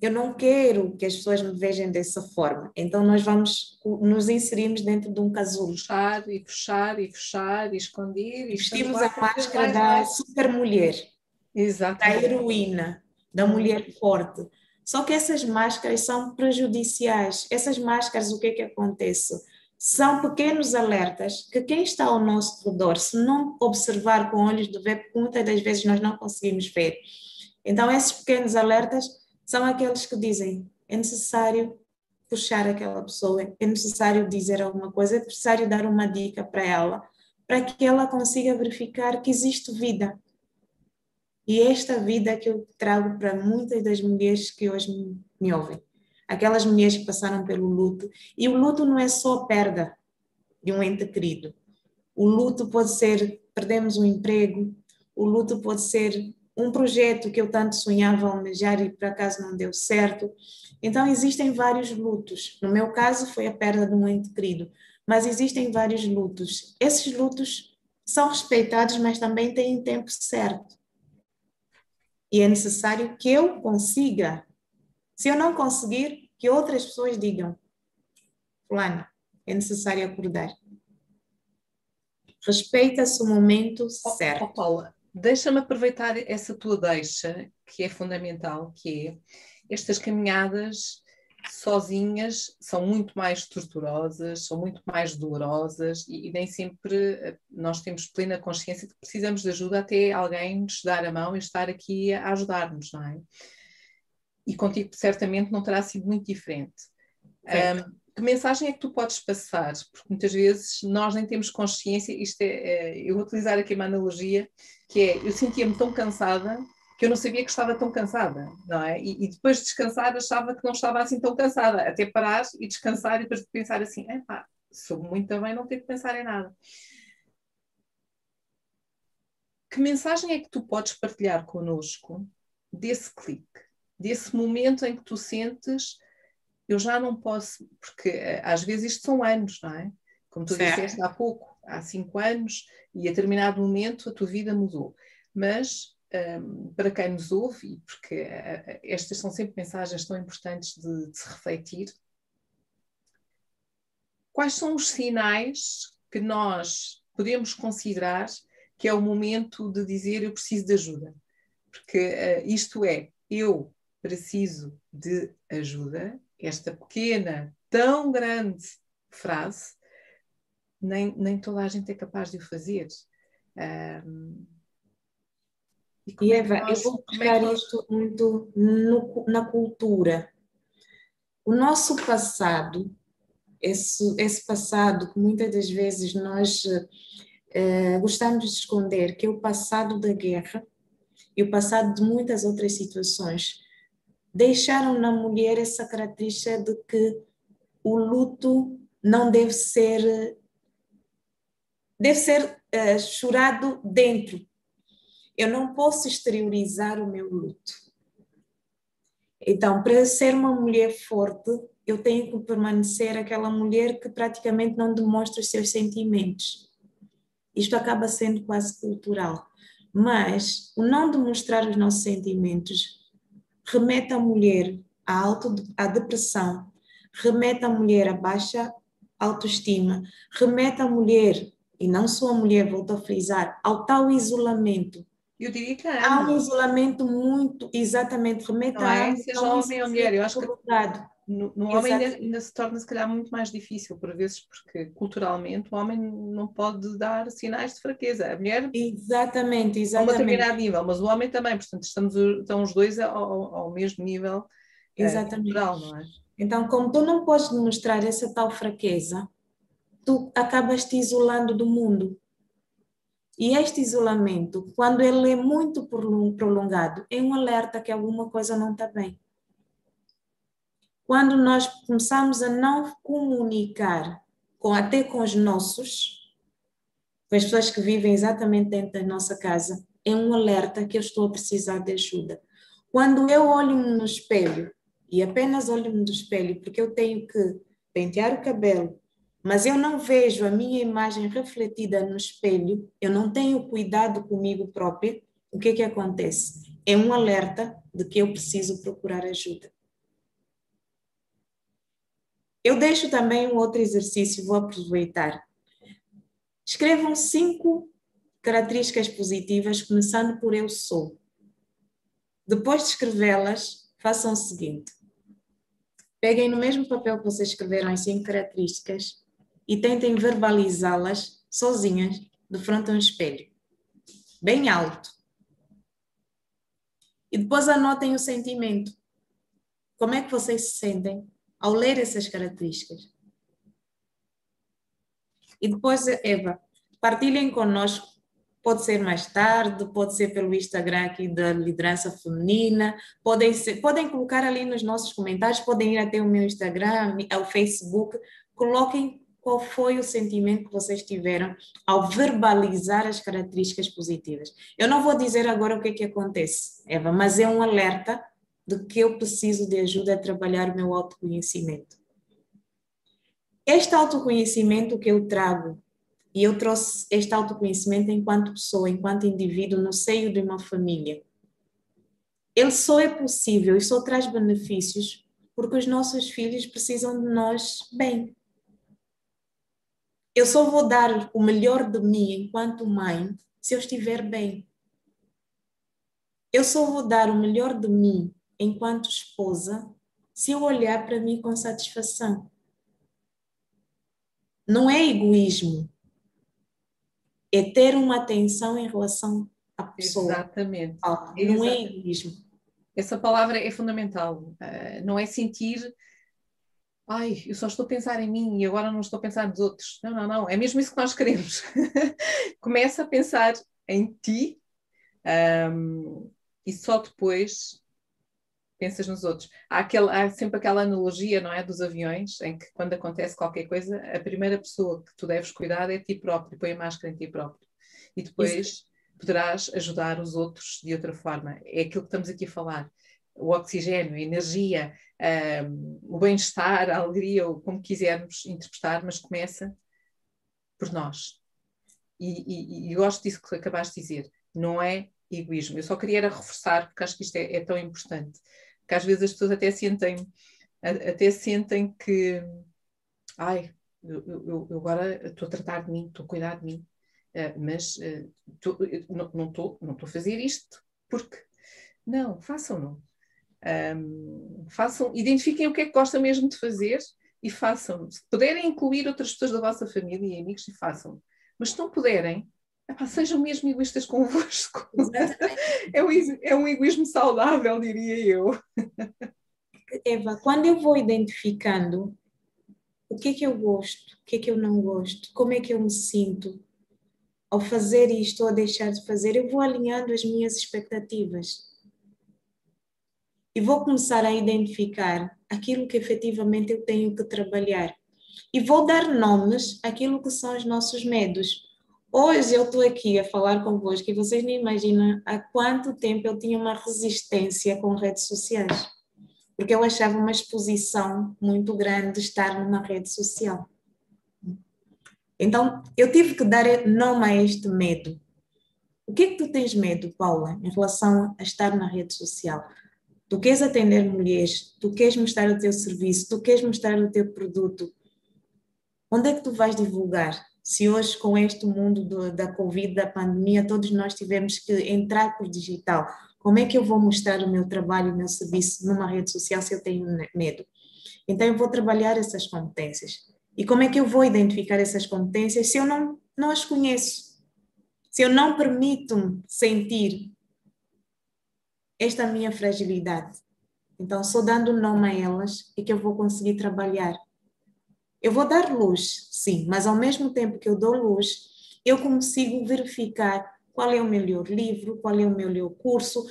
eu não quero que as pessoas me vejam dessa forma. Então nós vamos nos inserimos dentro de um casulo. Fechar e fechar e fechar e esconder. E Vestimos a máscara da super mulher. Da heroína, da mulher forte. Só que essas máscaras são prejudiciais. Essas máscaras, o que é que acontece? São pequenos alertas que quem está ao nosso redor, se não observar com olhos de ver, muitas das vezes nós não conseguimos ver. Então, esses pequenos alertas são aqueles que dizem é necessário puxar aquela pessoa, é necessário dizer alguma coisa, é necessário dar uma dica para ela, para que ela consiga verificar que existe vida. E esta vida que eu trago para muitas das mulheres que hoje me, ouvem. Aquelas mulheres que passaram pelo luto. E o luto não é só perda de um ente querido. O luto pode ser perdemos um emprego, o luto pode ser um projeto que eu tanto sonhava almejar e por acaso não deu certo. Então, existem vários lutos. No meu caso, foi a perda de um ente querido, mas existem vários lutos. Esses lutos são respeitados, mas também têm tempo certo. E é necessário que eu consiga. Se eu não conseguir, que outras pessoas digam: Fulano, é necessário acordar. Respeita-se o momento certo. Oh, Paula, Deixa-me aproveitar essa tua deixa, que é fundamental, que é estas caminhadas sozinhas são muito mais torturosas, são muito mais dolorosas e, e, nem sempre eh, nós temos plena consciência de que precisamos de ajuda até alguém nos dar a mão e estar aqui a ajudar-nos, não é? E contigo certamente não terá sido muito diferente. Um, que mensagem é que tu podes passar? Porque muitas vezes nós nem temos consciência, isto é, é eu vou utilizar aqui uma analogia, que é, eu sentia-me tão cansada que eu não sabia que estava tão cansada, não é? E, e, depois de descansar achava que não estava assim tão cansada, até parar e descansar e depois de pensar assim, epá, soube muito bem não ter que pensar em nada. Que mensagem é que tu podes partilhar connosco desse clique, desse momento em que tu sentes eu já não posso, porque eh, às vezes isto são anos, não é? Como tu certo. disseste há pouco, há cinco anos, e a determinado momento a tua vida mudou. Mas um, para quem nos ouve, porque uh, estas são sempre mensagens tão importantes de, de se refletir, quais são os sinais que nós podemos considerar que é o momento de dizer eu preciso de ajuda? Porque uh, isto é, eu preciso de ajuda esta pequena, tão grande frase, nem, nem toda a gente é capaz de o fazer. Um, e, e é Eva, é nós, eu vou buscar é nós... isto muito no, na cultura. O nosso passado, esse, esse passado que muitas das vezes nós uh, gostamos de esconder, que é o passado da guerra e o passado de muitas outras situações, deixaram na mulher essa característica de que o luto não deve ser deve ser uh, chorado dentro. Eu não posso exteriorizar o meu luto. Então, para ser uma mulher forte, eu tenho que permanecer aquela mulher que praticamente não demonstra os seus sentimentos. Isto acaba sendo quase cultural. Mas o não demonstrar os nossos sentimentos remete a mulher à, auto, à depressão, remete a mulher à baixa autoestima, remete a mulher e não só a mulher, volto a frisar, ao tal isolamento. Eu diria que há, há um isolamento muito, exatamente, remete não é? Seja homem ou mulher, eu acho que no, no homem ainda, ainda, se torna se calhar muito mais difícil por vezes porque culturalmente o homem não pode dar sinais de fraqueza a mulher exatamente, exatamente. a um determinado nível mas o homem também portanto estamos estão os dois ao, ao mesmo nível eh, exatamente. cultural não é então como tu não podes demonstrar essa tal fraqueza tu acabas te isolando do mundo e este isolamento quando ele é muito prolongado é um alerta que alguma coisa não está bem quando nós começamos a não comunicar com até com os nossos, com as pessoas que vivem exatamente dentro da nossa casa, é um alerta que eu estou a precisar de ajuda. Quando eu olho-me no espelho, e apenas olho-me no espelho porque eu tenho que pentear o cabelo, mas eu não vejo a minha imagem refletida no espelho, eu não tenho cuidado comigo própria, o que é que acontece? É um alerta de que eu preciso procurar ajuda. Eu deixo também um outro exercício, vou aproveitar. Escrevam cinco características positivas, começando por eu sou. Depois de escrevê-las, façam o seguinte: peguem no mesmo papel que vocês escreveram as cinco características e tentem verbalizá-las sozinhas, de frente a um espelho, bem alto. E depois anotem o sentimento. Como é que vocês se sentem ao ler essas características. E depois, Eva, partilhem conosco, pode ser mais tarde, pode ser pelo Instagram aqui da Liderança Feminina, podem, ser, podem colocar ali nos nossos comentários, podem ir até o meu Instagram, ao Facebook, coloquem qual foi o sentimento que vocês tiveram ao verbalizar as características positivas. Eu não vou dizer agora o que é que acontece, Eva, mas é um alerta de que eu preciso de ajuda a trabalhar o meu autoconhecimento. Este autoconhecimento que eu trago, e eu trouxe este autoconhecimento enquanto pessoa, enquanto indivíduo, no seio de uma família, ele só é possível e só traz benefícios porque os nossos filhos precisam de nós bem. Eu só vou dar o melhor de mim enquanto mãe se eu estiver bem. Eu só vou dar o melhor de mim enquanto esposa, se eu olhar para mim com satisfação. Não é egoísmo, é ter uma atenção em relação à pessoa. Exatamente. Ah, não é egoísmo. Essa palavra é fundamental. Uh, não é sentir, ai, eu só estou a pensar em mim e agora não estou a pensar nos outros. Não, não, não. É mesmo isso que nós queremos. Começa a pensar em ti um, e só depois pensas nos outros. Há, aquele, há sempre aquela analogia, não é, dos aviões, em que quando acontece qualquer coisa, a primeira pessoa que tu deves cuidar é ti próprio, põe a máscara em ti próprio. E depois Isso. poderás ajudar os outros de outra forma. É aquilo que estamos aqui a falar. O oxigênio, a energia, um, o bem-estar, a alegria, ou como quisermos interpretar, mas começa por nós. E, e, e gosto disso que acabaste de dizer. Não é egoísmo. Eu só queria reforçar, porque acho que isto é, é tão importante que às vezes as pessoas até sentem, até sentem que, ai, eu, eu, agora estou a tratar de mim, estou a cuidar de mim, uh, mas uh, tô, não estou não a fazer isto porque. Não, façam-no. Um, façam, identifiquem o que é que gostam mesmo de fazer e façam. Se puderem incluir outras pessoas da vossa família e amigos, e façam. Mas se não puderem, epá, sejam mesmo egoístas convosco. é, um, é um egoísmo saudável, diria eu. Eva, quando eu vou identificando o que é que eu gosto, o que é que eu não gosto, como é que eu me sinto ao fazer isto ou a deixar de fazer, eu vou alinhando as minhas expectativas. E vou começar a identificar aquilo que efetivamente eu tenho que trabalhar. E vou dar nomes àquilo que são os nossos medos. Hoje eu estou aqui a falar convosco e vocês nem imaginam há quanto tempo eu tinha uma resistência com redes sociais. Porque eu achava uma exposição muito grande estar numa rede social. Então, eu tive que dar nome a este medo. O que é que tu tens medo, Paula, em relação a estar na rede social? Tu queres atender mulheres, tu queres mostrar o teu serviço, tu queres mostrar o teu produto. Onde é que tu vais divulgar? Se hoje, com este mundo do, da Covid, da pandemia, todos nós tivemos que entrar por digital, como é que eu vou mostrar o meu trabalho, o meu serviço numa rede social se eu tenho medo? Então, eu vou trabalhar essas competências. E como é que eu vou identificar essas competências se eu não, não as conheço? Se eu não permito sentir esta minha fragilidade? Então, só dando nome a elas é que eu vou conseguir trabalhar. Eu vou dar luz, sim, mas ao mesmo tempo que eu dou luz, eu consigo verificar qual é o melhor livro, qual é o melhor curso,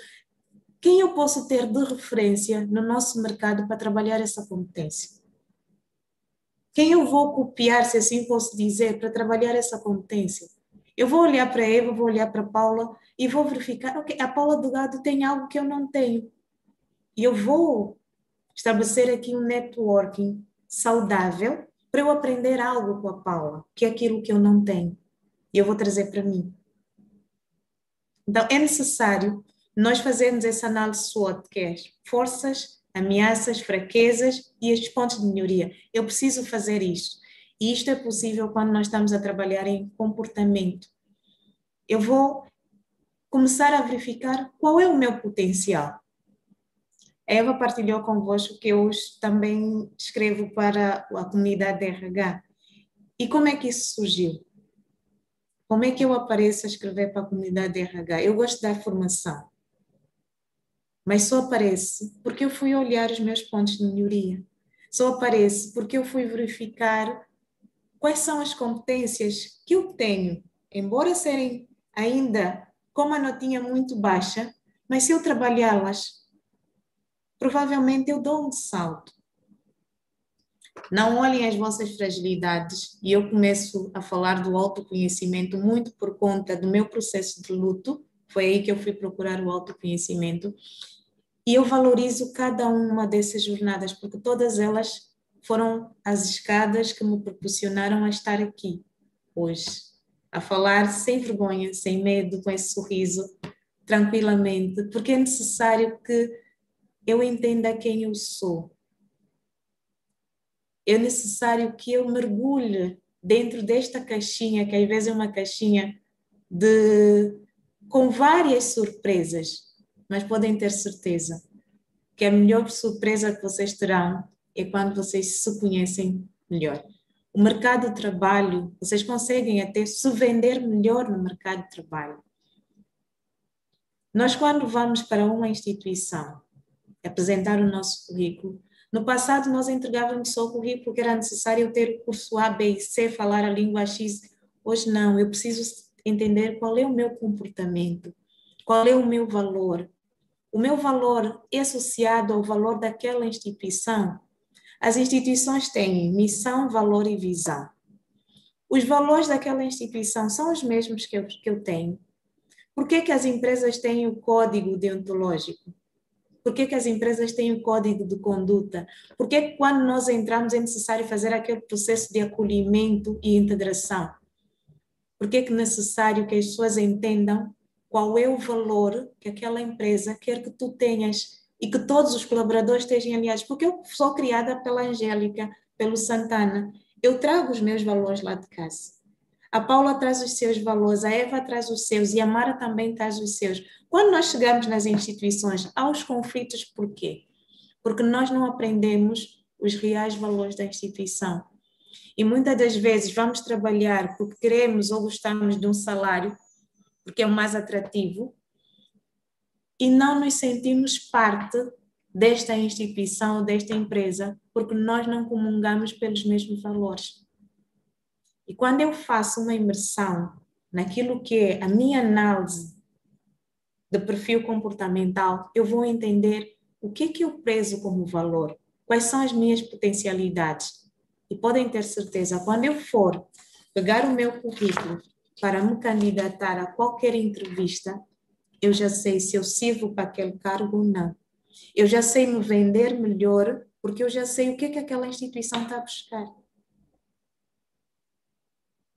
quem eu posso ter de referência no nosso mercado para trabalhar essa competência. Quem eu vou copiar, se assim posso dizer, para trabalhar essa competência. Eu vou olhar para Eva, vou olhar para Paula e vou verificar, ok, a Paula do Gado tem algo que eu não tenho. E eu vou estabelecer aqui um networking saudável para eu aprender algo com a Paula, que é aquilo que eu não tenho. E eu vou trazer para mim. Então, é necessário nós fazermos essa análise SWOT, que é forças, ameaças, fraquezas e estes pontos de melhoria. Eu preciso fazer isto. E isto é possível quando nós estamos a trabalhar em comportamento. Eu vou começar a verificar qual é o meu potencial. A Eva partilhou convosco que eu também escrevo para a comunidade de RH. E como é que isso surgiu? Como é que eu apareço a escrever para a comunidade de RH? Eu gosto dar formação, mas só aparece porque eu fui olhar os meus pontos de melhoria. Só aparece porque eu fui verificar quais são as competências que eu tenho, embora serem ainda com uma notinha muito baixa, mas se eu trabalhá-las, provavelmente eu dou um salto. Não olhem as vossas fragilidades, e eu começo a falar do autoconhecimento muito por conta do meu processo de luto, foi aí que eu fui procurar o autoconhecimento, e eu valorizo cada uma dessas jornadas, porque todas elas foram as escadas que me proporcionaram a estar aqui hoje, a falar sem vergonha, sem medo, com esse sorriso, tranquilamente, porque é necessário que eu entenda quem eu sou. É necessário que eu mergulhe dentro desta caixinha, que às vezes é uma caixinha de com várias surpresas, mas podem ter certeza que a melhor surpresa que vocês terão é quando vocês se conhecem melhor. O mercado de trabalho, vocês conseguem até se vender melhor no mercado de trabalho. Nós, quando vamos para uma instituição, apresentar o nosso currículo. No passado, nós entregávamos só o currículo porque era necessário ter o curso A, B e C, falar a língua X. Hoje não, eu preciso entender qual é o meu comportamento, qual é o meu valor. O meu valor é associado ao valor daquela instituição. As instituições têm missão, valor e visão. Os valores daquela instituição são os mesmos que eu, que eu tenho. Por que, que as empresas têm o código deontológico? Por que, que as empresas têm o código de conduta? Por que quando nós entramos é necessário fazer aquele processo de acolhimento e integração? Por que, que é necessário que as pessoas entendam qual é o valor que aquela empresa quer que tu tenhas e que todos os colaboradores estejam aliados? Porque eu sou criada pela Angélica, pelo Santana, eu trago os meus valores lá de casa. A Paula traz os seus valores, a Eva traz os seus e a Mara também traz os seus. Quando nós chegamos nas instituições, há os conflitos por quê? Porque nós não aprendemos os reais valores da instituição. E muitas das vezes vamos trabalhar porque queremos ou gostamos de um salário, porque é o mais atrativo, e não nos sentimos parte desta instituição, desta empresa, porque nós não comungamos pelos mesmos valores. E quando eu faço uma imersão naquilo que é a minha análise de perfil comportamental, eu vou entender o que é que eu prezo como valor, quais são as minhas potencialidades. E podem ter certeza, quando eu for pegar o meu currículo para me candidatar a qualquer entrevista, eu já sei se eu sirvo para aquele cargo ou não. Eu já sei me vender melhor, porque eu já sei o que é que aquela instituição está a buscar.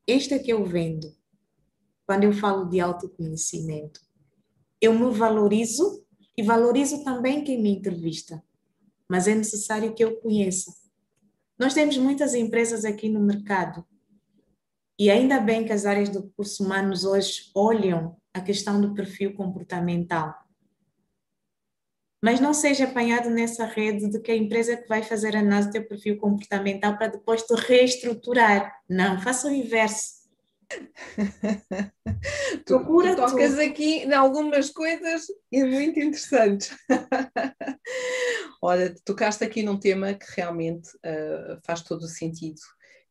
Este é que eu vendo quando eu falo de autoconhecimento eu me valorizo e valorizo também quem me entrevista, mas é necessário que eu conheça. Nós temos muitas empresas aqui no mercado E ainda bem que as áreas do recursos humanos hoje olham a questão do perfil comportamental. Mas não seja apanhado nessa rede de que a empresa que vai fazer a análise do teu perfil comportamental para depois te reestruturar. Não, faça o inverso. tu, Procura tu tocas tu. aqui em algumas coisas e muito interessantes. Olha, tocaste aqui num tema que realmente uh, faz todo o sentido.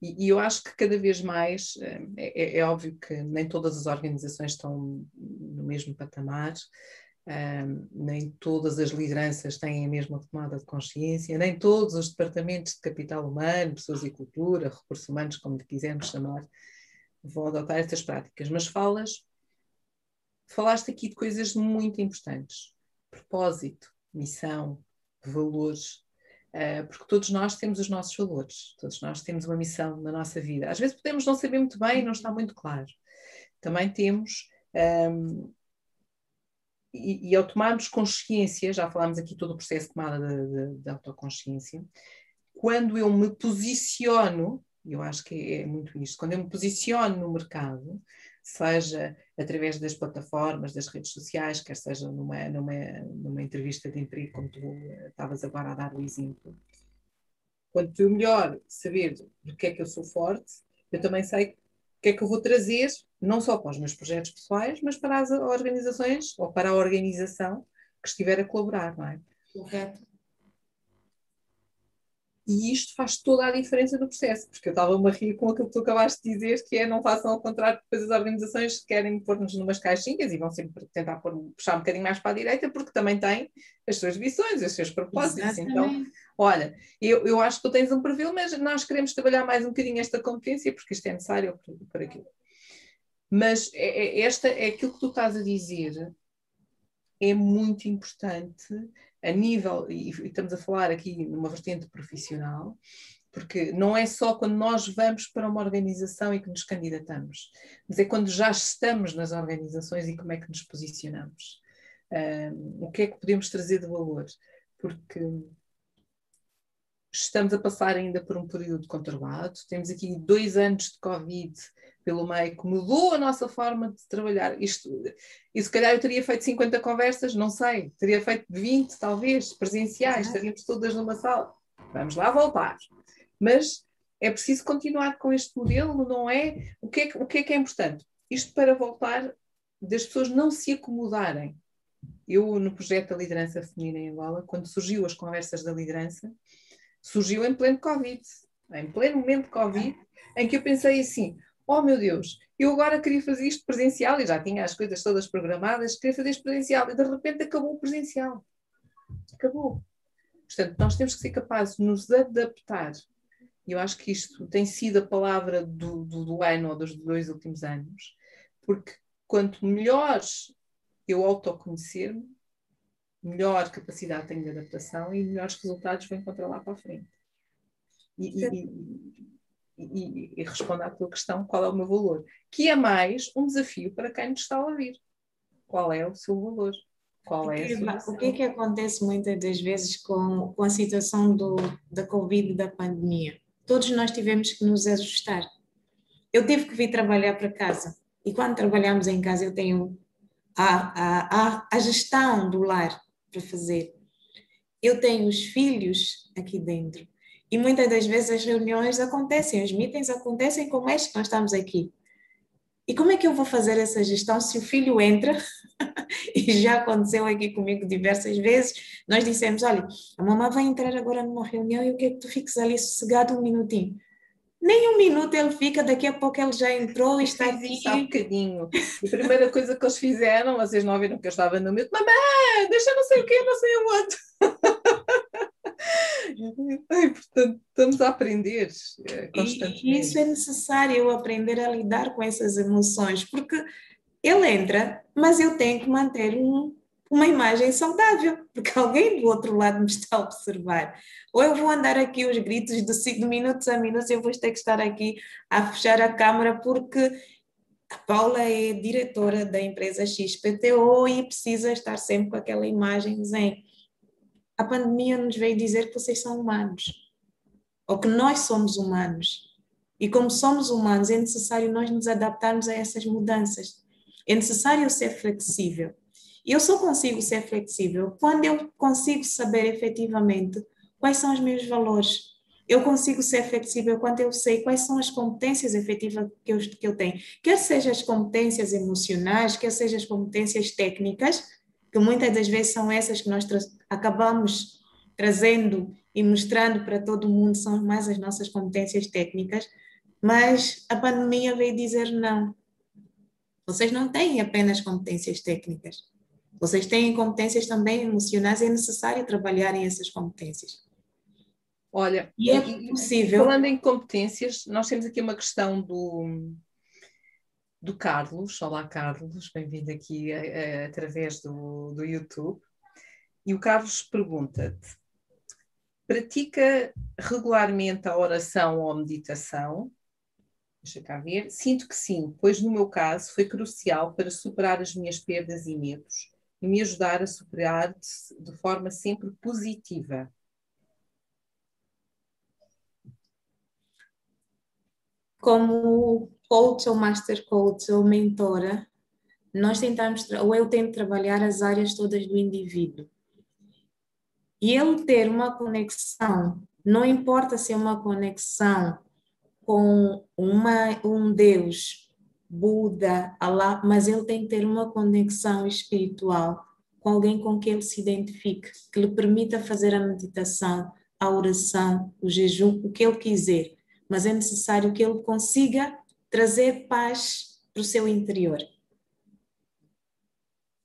E, e, eu acho que cada vez mais, uh, é, é, óbvio que nem todas as organizações estão no mesmo patamar, um, nem todas as lideranças têm a mesma tomada de consciência, nem todos os departamentos de capital humano, pessoas e cultura, recursos humanos, como quisermos chamar, vão adotar estas práticas. Mas falas, falaste aqui de coisas muito importantes: propósito, missão, valores. Uh, porque todos nós temos os nossos valores, todos nós temos uma missão na nossa vida. Às vezes podemos não saber muito bem, não está muito claro. Também temos um, e, e, ao tomarmos consciência, já falámos aqui todo o processo de tomada de autoconsciência, quando eu me posiciono, eu acho que é, é muito isto, quando eu me posiciono no mercado, seja através das plataformas, das redes sociais, quer seja numa, numa, numa entrevista de emprego, como tu estavas agora a dar o exemplo. Quanto melhor saber do que é que eu sou forte, eu também sei o que é que eu vou trazer, não só para os meus projetos pessoais, mas para as organizações ou para a organização que estiver a colaborar, não é? Correto. E isto faz toda a diferença no processo, porque eu estava-me a rir com aquilo que tu acabaste de dizer, que é não façam ao contrário, depois as organizações querem pôr-nos numas caixinhas e vão sempre tentar pôr, puxar um bocadinho mais para a direita, porque também têm as suas visões, os seus propósitos. Então, Exatamente. Então, olha, eu, eu acho que tu tens um perfil, mas nós queremos trabalhar mais um bocadinho esta competência, porque isto é necessário para, para aquilo. Mas é, é, esta é aquilo que tu estás a dizer, é muito importante a nível, e estamos a falar aqui numa vertente profissional, porque não é só quando nós vamos para uma organização e que nos candidatamos, mas é quando já estamos nas organizações e como é que nos posicionamos. Um, o que é que podemos trazer de valor? Porque estamos a passar ainda por um período conturbado, temos aqui dois anos de Covid pelo meio, que mudou a nossa forma de trabalhar. Isto, e se calhar eu teria feito 50 conversas, não sei, teria feito 20, talvez, presenciais, estaríamos todas numa sala. Vamos lá voltar. Mas é preciso continuar com este modelo, não é? O que é, o que, é, que é importante? Isto para voltar das pessoas não se acomodarem. Eu, no projeto da liderança feminina em Angola, quando surgiu as conversas da liderança, surgiu em pleno Covid, em pleno momento de Covid, em que eu pensei assim: oh meu Deus, eu agora queria fazer isto presencial e já tinha as coisas todas programadas, queria fazer isto presencial e de repente acabou o presencial. Acabou. Portanto, nós temos que ser capazes de nos adaptar. E eu acho que isto tem sido a palavra do, do, do ano ou dos dois últimos anos, porque quanto melhor eu autoconhecer-me, melhor capacidade tenho de adaptação e melhores resultados vou encontrar lá para a frente. E, e, e, e responda à tua questão, qual é o meu valor? Que é mais um desafio para quem nos está a ouvir. Qual é o seu valor? Qual é o que é que acontece muitas das vezes com, com a situação do, da Covid, da pandemia? Todos nós tivemos que nos ajustar. Eu tive que vir trabalhar para casa. E quando trabalhamos em casa, eu tenho a, a, a, a gestão do lar para fazer. Eu tenho os filhos aqui dentro. E muitas das vezes as reuniões acontecem, os meetings acontecem como este que nós estamos aqui. E como é que eu vou fazer essa gestão se o filho entra? e já aconteceu aqui comigo diversas vezes. Nós dissemos: olha, a mamãe vai entrar agora numa reunião e eu quero que tu fiques ali sossegado um minutinho. Nem um minuto ele fica, daqui a pouco ele já entrou e está aqui. Há um bocadinho. A primeira coisa que eles fizeram, vocês não viram que eu estava no meio, mamãe, deixa não sei o quê, não sei o outro. E, portanto, estamos a aprender constantemente. E isso é necessário, eu aprender a lidar com essas emoções, porque ele entra, mas eu tenho que manter um, uma imagem saudável, porque alguém do outro lado me está a observar. Ou eu vou andar aqui os gritos de, cinco minutos a minutos, eu vou ter que estar aqui a fechar a câmara, porque a Paula é diretora da empresa XPTO e precisa estar sempre com aquela imagem zen a pandemia nos veio dizer que vocês são humanos, ou que nós somos humanos. E como somos humanos, é necessário nós nos adaptarmos a essas mudanças. É necessário ser flexível. E eu só consigo ser flexível quando eu consigo saber efetivamente quais são os meus valores. Eu consigo ser flexível quando eu sei quais são as competências efetivas que eu, que eu tenho. Quer sejam as competências emocionais, quer sejam as competências técnicas, que muitas das vezes são essas que nós tra acabamos trazendo e mostrando para todo mundo, são mais as nossas competências técnicas, mas a pandemia veio dizer não. Vocês não têm apenas competências técnicas. Vocês têm competências também emocionais e é necessário trabalharem essas competências. Olha, e é possível. Falando em competências, nós temos aqui uma questão do, do Carlos. Olá, Carlos, bem-vindo aqui a, a, através do, do YouTube. E o Carlos pergunta-te: pratica regularmente a oração ou a meditação? Deixa cá ver. Sinto que sim, pois no meu caso foi crucial para superar as minhas perdas e medos e me ajudar a superar de forma sempre positiva. Como coach ou master coach ou mentora, nós tentamos, ou eu tento trabalhar as áreas todas do indivíduo. E ele ter uma conexão, não importa se é uma conexão com uma, um Deus, Buda, Allah, mas ele tem que ter uma conexão espiritual com alguém com quem ele se identifique, que lhe permita fazer a meditação, a oração, o jejum, o que ele quiser, mas é necessário que ele consiga trazer paz para o seu interior.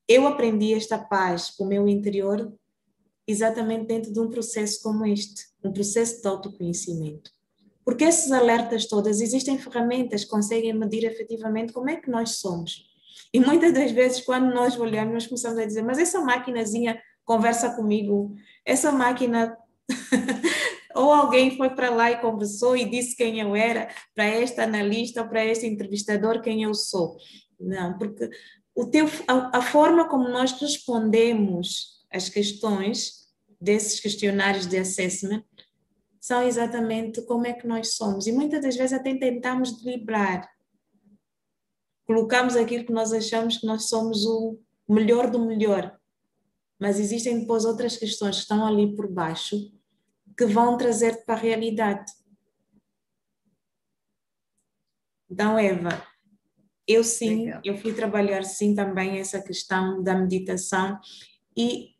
Eu aprendi esta paz para o meu interior exatamente dentro de um processo como este, um processo de autoconhecimento. Porque esses alertas todas, existem ferramentas que conseguem medir efetivamente como é que nós somos. E muitas das vezes, quando nós olhamos, nós começamos a dizer: Mas essa maquinazinha conversa comigo, essa máquina. ou alguém foi para lá e conversou e disse quem eu era, para este analista ou para este entrevistador, quem eu sou. Não, porque o teu, a, a forma como nós respondemos as questões desses questionários de assessment são exatamente como é que nós somos. E muitas das vezes até tentamos driblar. Colocamos aquilo que nós achamos que nós somos o melhor do melhor. Mas existem depois outras questões que estão ali por baixo que vão trazer para a realidade. Então, Eva, eu sim, Legal. eu fui trabalhar sim também essa questão da meditação e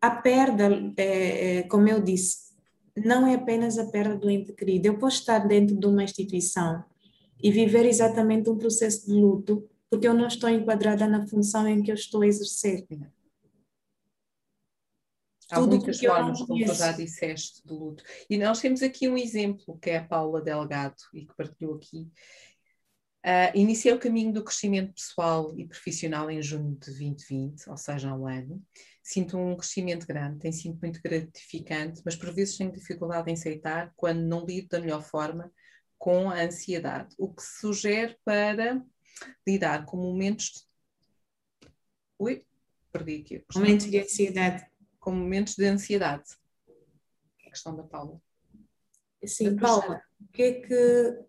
a perda, é, é, como eu disse, não é apenas a perda do ente querido. Eu posso estar dentro de uma instituição e viver exatamente um processo de luto, porque eu não estou enquadrada na função em que eu estou a exercer. Há Tudo muitas formas, como tu já disseste, de luto. E nós temos aqui um exemplo, que é a Paula Delgado, e que partilhou aqui. Uh, iniciei o caminho do crescimento pessoal e profissional em junho de 2020, ou seja, há um ano sinto um crescimento grande, tem sido muito gratificante, mas por vezes tenho dificuldade em aceitar quando não lido da melhor forma com a ansiedade, o que sugere para lidar com momentos. De... Ui, perdi aqui. Momentos de ansiedade. Com momentos de ansiedade. A questão da Paula. Sim, Paula, o que é que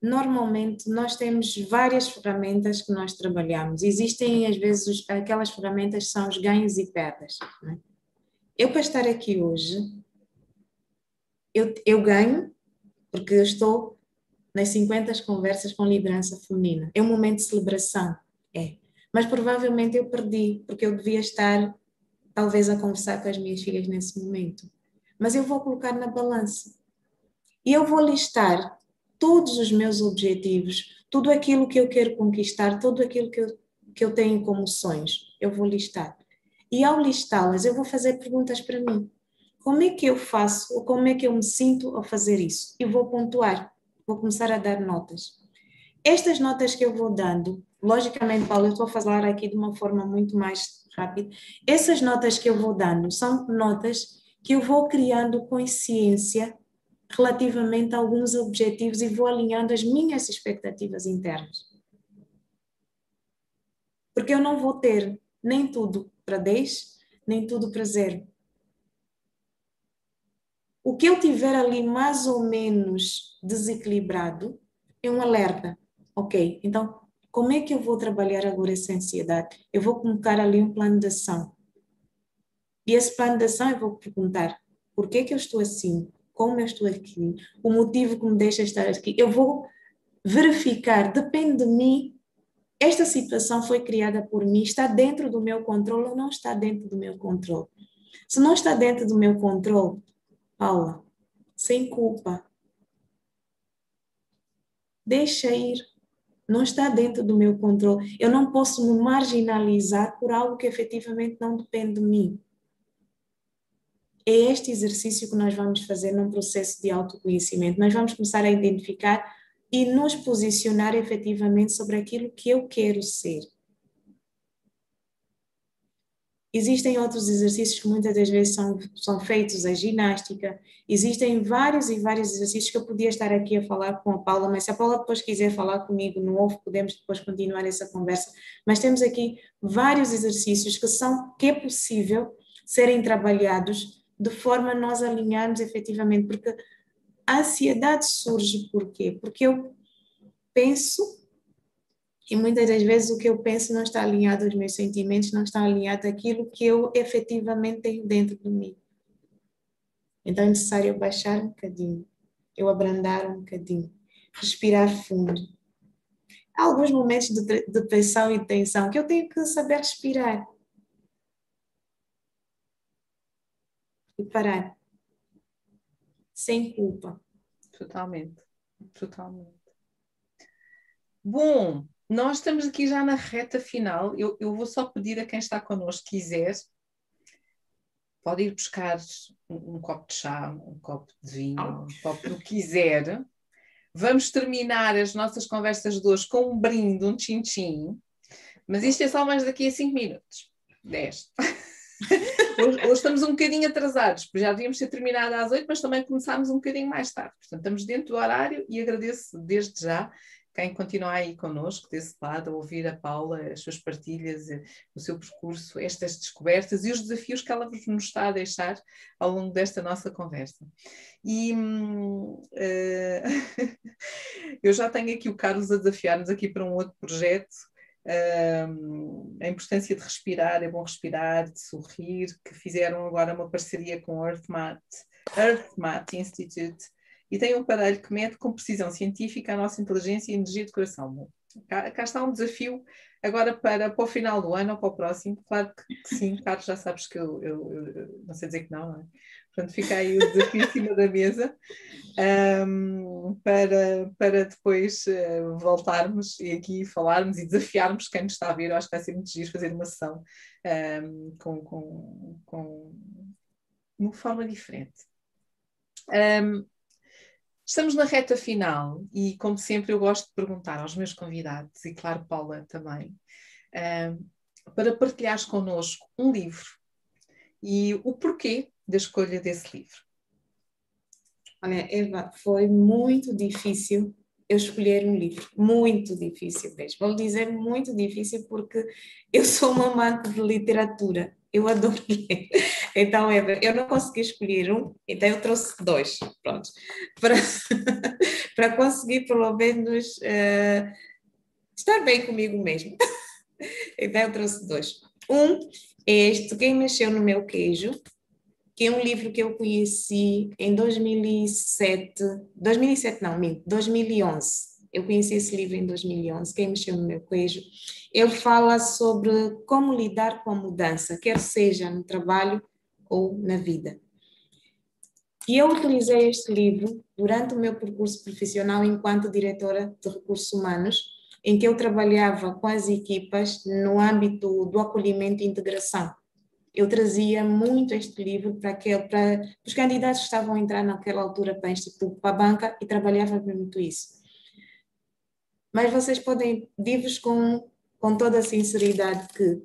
normalmente nós temos várias ferramentas que nós trabalhamos. Existem, às vezes, aquelas ferramentas são os ganhos e perdas. É? Eu, para estar aqui hoje, eu, eu ganho porque eu estou nas 50 conversas com liderança feminina. É um momento de celebração, é. Mas provavelmente eu perdi, porque eu devia estar, talvez, a conversar com as minhas filhas nesse momento. Mas eu vou colocar na balança. E eu vou listar todos os meus objetivos, tudo aquilo que eu quero conquistar, tudo aquilo que eu, que eu tenho como sonhos, eu vou listar. E ao listá-las, eu vou fazer perguntas para mim. Como é que eu faço, ou como é que eu me sinto ao fazer isso? E vou pontuar, vou começar a dar notas. Estas notas que eu vou dando, logicamente, Paulo, eu estou a falar aqui de uma forma muito mais rápida. Essas notas que eu vou dando são notas que eu vou criando consciência relativamente a alguns objetivos e vou alinhando as minhas expectativas internas. Porque eu não vou ter nem tudo para 10, nem tudo para zero. O que eu tiver ali mais ou menos desequilibrado, é um alerta. Ok, então como é que eu vou trabalhar agora essa ansiedade? Eu vou colocar ali um plano de ação. E esse plano de ação eu vou perguntar: por que, que eu estou assim? Como eu estou aqui? O motivo que me deixa estar aqui? Eu vou verificar, depende de mim, esta situação foi criada por mim, está dentro do meu controle ou não está dentro do meu controle? Se não está dentro do meu controle, Paula, sem culpa, deixa ir. Não está dentro do meu controle. Eu não posso me marginalizar por algo que efetivamente não depende de mim. É este exercício que nós vamos fazer num processo de autoconhecimento. Nós vamos começar a identificar e nos posicionar efetivamente sobre aquilo que eu quero ser. Existem outros exercícios que muitas das vezes são, são feitos, a ginástica. Existem vários e vários exercícios que eu podia estar aqui a falar com a Paula, mas se a Paula depois quiser falar comigo no off, podemos depois continuar essa conversa. Mas temos aqui vários exercícios que são que é possível serem trabalhados de forma a nós alinharmos efetivamente, porque a ansiedade surge por quê? Porque eu penso e muitas das vezes o que eu penso não está alinhado aos meus sentimentos, não está alinhado àquilo que eu efetivamente tenho dentro de mim. Então é necessário eu baixar um bocadinho, eu abrandar um bocadinho, respirar fundo. Há alguns momentos de depressão e tensão que eu tenho que saber respirar. E parar sem culpa. Totalmente, totalmente. Bom, nós estamos aqui já na reta final. Eu, eu vou só pedir a quem está connosco, quiser, pode ir buscar um, um, copo de chá, um copo de vinho, um copo do que quiser. Vamos terminar as nossas conversas de hoje com um brinde, um tchim-tchim, mas isto é só mais daqui a 5 minutos. 10. hoje, hoje, estamos um bocadinho atrasados, porque já devíamos ter terminado às 8, mas também começámos um bocadinho mais tarde. Portanto, estamos dentro do horário e agradeço desde já quem continua aí connosco, desse lado, a ouvir a Paula, as suas partilhas, eh, o seu percurso, estas descobertas e os desafios que ela nos está a deixar ao longo desta nossa conversa. E uh, eu já tenho aqui o Carlos a desafiar-nos aqui para um outro projeto a importância de respirar, é bom respirar, de sorrir, que fizeram agora uma parceria com o EarthMat, EarthMat Institute, e tem um aparelho que mede com precisão científica a nossa inteligência e energia de coração. Cá, cá, está um desafio agora para, para o final do ano ou para o próximo. Claro que, que sim, Carlos, já sabes que eu, eu, eu, não sei dizer que não, não é? Portanto, fica aí o desafio em cima da mesa um, para, para depois uh, voltarmos e aqui falarmos e desafiarmos quem nos está a ver. Eu acho que vai ser muito giro fazer uma sessão um, com, com, com uma forma diferente. Um, estamos na reta final e, como sempre, eu gosto de perguntar aos meus convidados, e claro, Paula também, para partilhares connosco um livro e o porquê da escolha desse livro? Olha, Eva, foi muito difícil eu escolher um livro, muito difícil mesmo. Vou dizer muito difícil porque eu sou uma amante de literatura, eu adoro ler. Então, Eva, eu não consegui escolher um, então eu trouxe dois, pronto, para, para conseguir pelo menos uh, estar bem comigo mesmo. Então eu trouxe dois. Um é este, Quem Mexeu no Meu Queijo, que é um livro que eu conheci em 2007, 2007 não, 2011. Eu conheci esse livro em 2011, Quem Mexeu no Meu Queijo. Ele fala sobre como lidar com a mudança, quer seja no trabalho ou na vida. E eu utilizei este livro durante o meu percurso profissional enquanto diretora de recursos humanos, em que eu trabalhava com as equipas no âmbito do acolhimento e integração eu trazia muito este livro para, aquele, para os candidatos que estavam a entrar naquela altura para, para a banca e trabalhava muito isso. Mas vocês podem dir-vos com, com toda a sinceridade que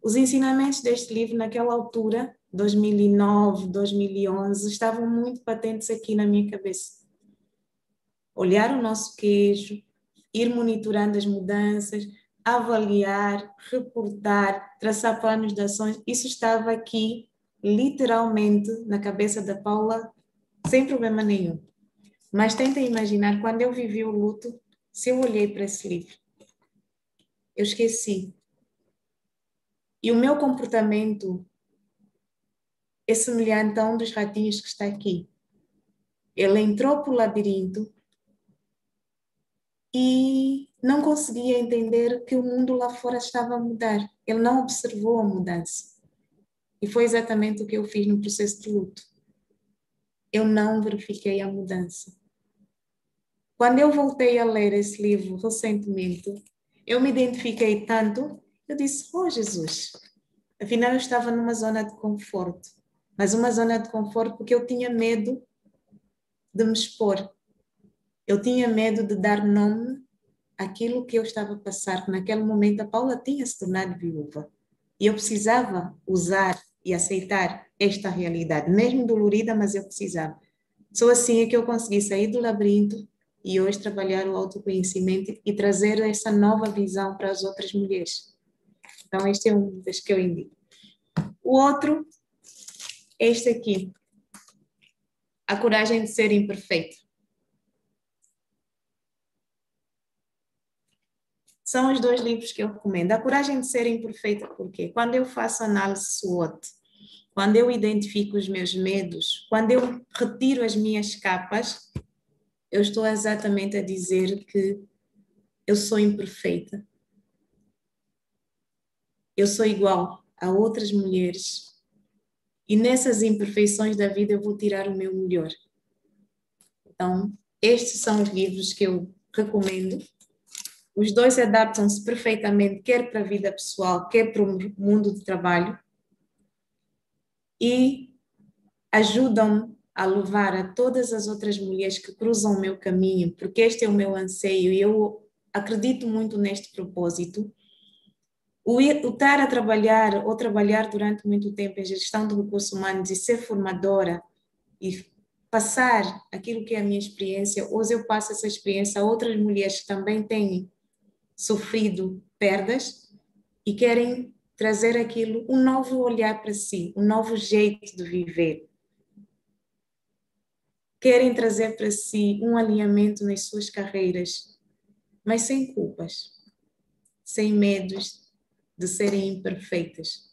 os ensinamentos deste livro naquela altura, 2009, 2011, estavam muito patentes aqui na minha cabeça. Olhar o nosso queijo, ir monitorando as mudanças, avaliar, reportar, traçar planos de ações, isso estava aqui literalmente na cabeça da Paula sem problema nenhum. Mas tentem imaginar, quando eu vivi o luto, se eu olhei para esse livro, eu esqueci. E o meu comportamento é semelhante a um dos ratinhos que está aqui. Ele entrou para o labirinto e não conseguia entender que o mundo lá fora estava a mudar. Ele não observou a mudança. E foi exatamente o que eu fiz no processo de luto. Eu não verifiquei a mudança. Quando eu voltei a ler esse livro recentemente, eu me identifiquei tanto, eu disse: Oh Jesus, afinal eu estava numa zona de conforto. Mas uma zona de conforto porque eu tinha medo de me expor. Eu tinha medo de dar nome àquilo que eu estava a passar, que naquele momento a Paula tinha se tornado viúva. E eu precisava usar e aceitar esta realidade, mesmo dolorida, mas eu precisava. Só assim é que eu consegui sair do labirinto e hoje trabalhar o autoconhecimento e trazer essa nova visão para as outras mulheres. Então, este é um dos que eu indico. O outro, este aqui, a coragem de ser imperfeito. São os dois livros que eu recomendo. A coragem de ser imperfeita, porque quando eu faço análise SWOT, quando eu identifico os meus medos, quando eu retiro as minhas capas, eu estou exatamente a dizer que eu sou imperfeita. Eu sou igual a outras mulheres e nessas imperfeições da vida eu vou tirar o meu melhor. Então, estes são os livros que eu recomendo. Os dois adaptam-se perfeitamente, quer para a vida pessoal, quer para o mundo de trabalho, e ajudam a levar a todas as outras mulheres que cruzam o meu caminho, porque este é o meu anseio e eu acredito muito neste propósito. O, estar a trabalhar ou trabalhar durante muito tempo em gestão de recursos humanos e ser formadora e passar aquilo que é a minha experiência, hoje eu passo essa experiência a outras mulheres que também têm sofrido perdas e querem trazer aquilo, um novo olhar para si, um novo jeito de viver. Querem trazer para si um alinhamento nas suas carreiras, mas sem culpas, sem medos, de serem imperfeitas,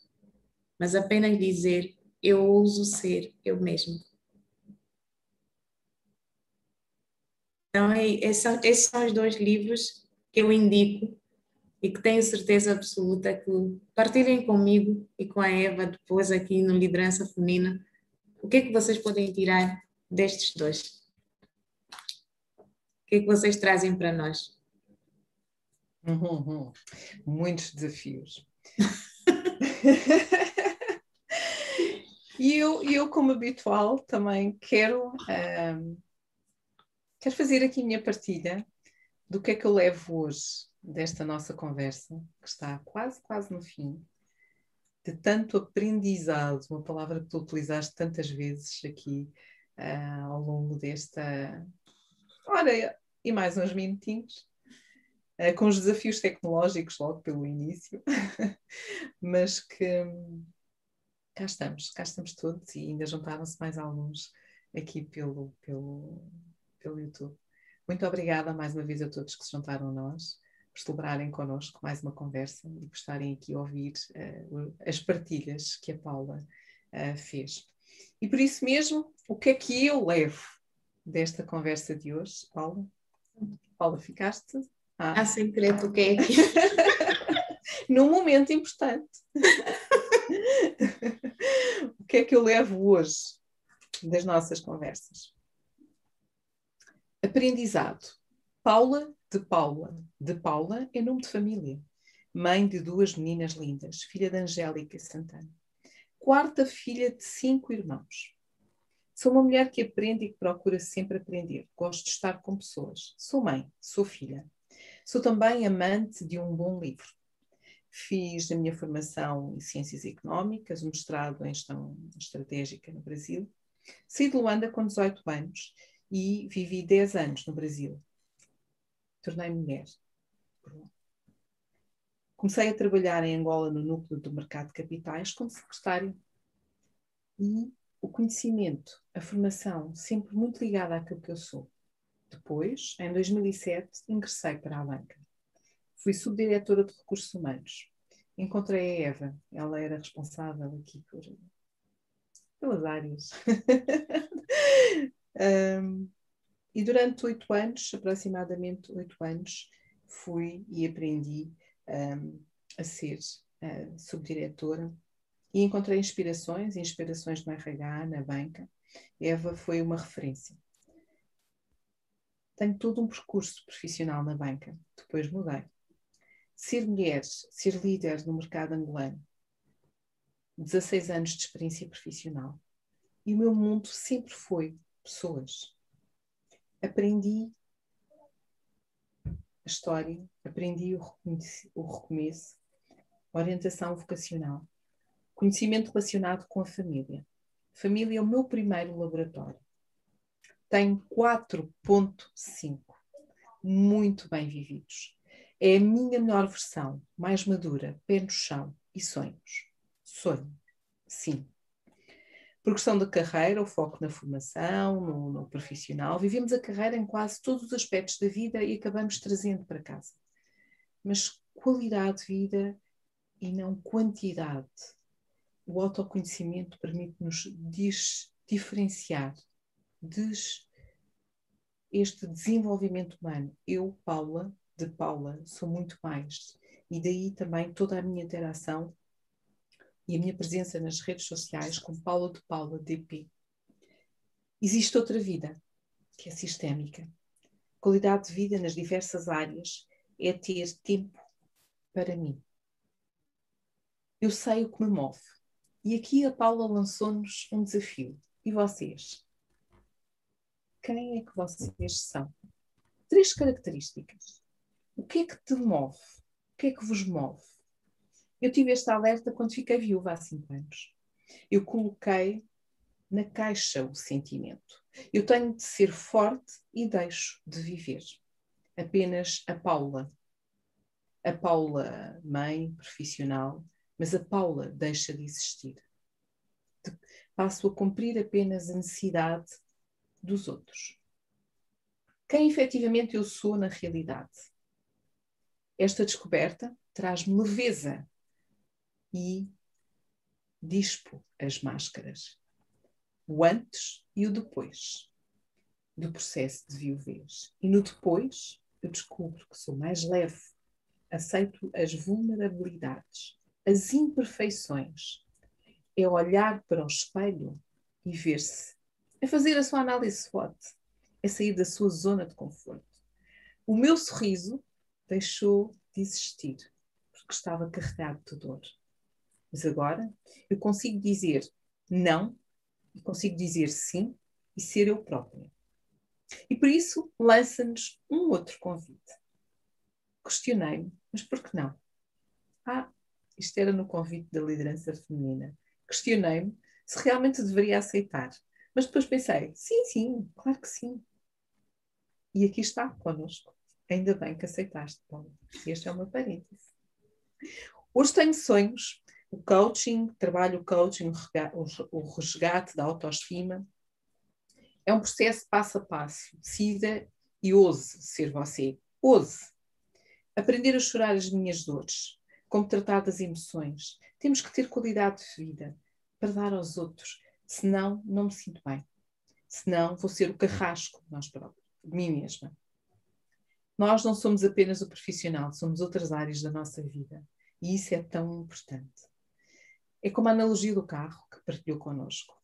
mas apenas dizer: Eu ouso ser eu mesmo. Então, é, esses são os dois livros que eu indico e que tenho certeza absoluta que partilhem comigo e com a Eva depois aqui no Liderança Feminina. O que é que vocês podem tirar destes dois? O que é que vocês trazem para nós? Uhum, Muitos desafios. e eu, eu, como habitual, também quero, um, quero fazer aqui a minha partilha do que é que eu levo hoje desta nossa conversa, que está quase, quase no fim, de tanto aprendizado, uma palavra que tu utilizaste tantas vezes aqui uh, ao longo desta. Ora, e mais uns minutinhos. Eh, com os desafios tecnológicos logo pelo início, mas que cá estamos, cá estamos todos e ainda juntaram-se mais alguns aqui pelo, pelo, pelo YouTube. Muito obrigada mais uma vez a todos que se juntaram a nós, por celebrarem connosco mais uma conversa e por estarem aqui a ouvir uh, as partilhas que a Paula uh, fez. E por isso mesmo, o que é que eu levo desta conversa de hoje, Paula? Paula, ficaste ah. ah, sem querer toquei aqui. Num momento importante. o que é que eu levo hoje das nossas conversas? Aprendizado. Paula de Paula. De Paula é nome de família. Mãe de duas meninas lindas, filha de Angélica Santana. Quarta filha de cinco irmãos. Sou uma mulher que aprende e que procura sempre aprender. Gosto de estar com pessoas. Sou mãe, sou filha. Sou também amante de um bom livro. Fiz a minha formação em Ciências Económicas, um mestrado em Gestão Estratégica no Brasil. Saí de Luanda com 18 anos e vivi 10 anos no Brasil. Tornei-me mulher. Comecei a trabalhar em Angola no núcleo do mercado de capitais como secretário. E o conhecimento, a formação, sempre muito ligada àquilo que eu sou. Depois, em 2007, ingressei para a banca. Fui subdiretora de recursos humanos. Encontrei a Eva, ela era responsável aqui por, pelas áreas. um, e durante oito anos, aproximadamente oito anos, fui e aprendi um, a ser uh, subdiretora e encontrei inspirações, inspirações no RH, na banca. Eva foi uma referência. Tenho todo um percurso profissional na banca, depois mudei. Ser mulher, ser líder no mercado angolano, 16 anos de experiência profissional. E o meu mundo sempre foi pessoas. Aprendi a história, aprendi o, o recomeço, orientação vocacional, conhecimento relacionado com a família. Família é o meu primeiro laboratório. Tenho 4.5, muito bem vividos. É a minha melhor versão, mais madura, pé no chão e sonhos. Sonho, sim. Progressão da carreira, o foco na formação, no, no profissional. Vivemos a carreira em quase todos os aspectos da vida e acabamos trazendo para casa. Mas qualidade de vida e não quantidade. O autoconhecimento permite-nos diferenciar des, este desenvolvimento humano. Eu, Paula, de Paula, sou muito mais. E daí também toda a minha interação e a minha presença nas redes sociais com Paula de Paula DP. Existe outra vida, que é sistémica. Qualidade de vida nas diversas áreas é ter tempo para mim. Eu sei o que me move. E aqui a Paula lançou-nos um desafio. E vocês? Quem é que vocês são? Três características. O que é que te move? O que é que vos move? Eu tive este alerta quando fiquei viúva há cinco anos. Eu coloquei na caixa o sentimento. Eu tenho de ser forte e deixo de viver. Apenas a Paula. A Paula, mãe, profissional, mas a Paula deixa de existir. Passo a cumprir apenas a necessidade dos outros. Quem efetivamente eu sou na realidade? Esta descoberta traz-me leveza e dispo as máscaras. O antes e o depois do processo de viuvez. E no depois eu descubro que sou mais leve, aceito as vulnerabilidades, as imperfeições. É olhar para o espelho e ver-se. É fazer a sua análise SWOT. É sair da sua zona de conforto. O meu sorriso deixou de existir porque estava carregado de dor. Mas agora eu consigo dizer não, e consigo dizer sim e ser eu própria. E por isso lança-nos um outro convite. Questionei-me, mas por que não? Ah, isto era no convite da liderança feminina. Questionei-me se realmente deveria aceitar. Mas depois pensei, sim, sim, claro que sim. E aqui está connosco. Ainda bem que aceitaste, Paulo. Este é meu parêntese. Hoje tenho sonhos o coaching, trabalho o coaching, o resgate da autoestima. É um processo passo a passo. Decida e ouse ser você. Ouse. Aprender a chorar as minhas dores. Como tratar das emoções. Temos que ter qualidade de vida para dar aos outros. Senão, não me sinto bem. Senão, vou ser o carrasco nós próprios, de mim mesma. Nós não somos apenas o profissional, somos outras áreas da nossa vida. E isso é tão importante. É como a analogia do carro que partilhou connosco.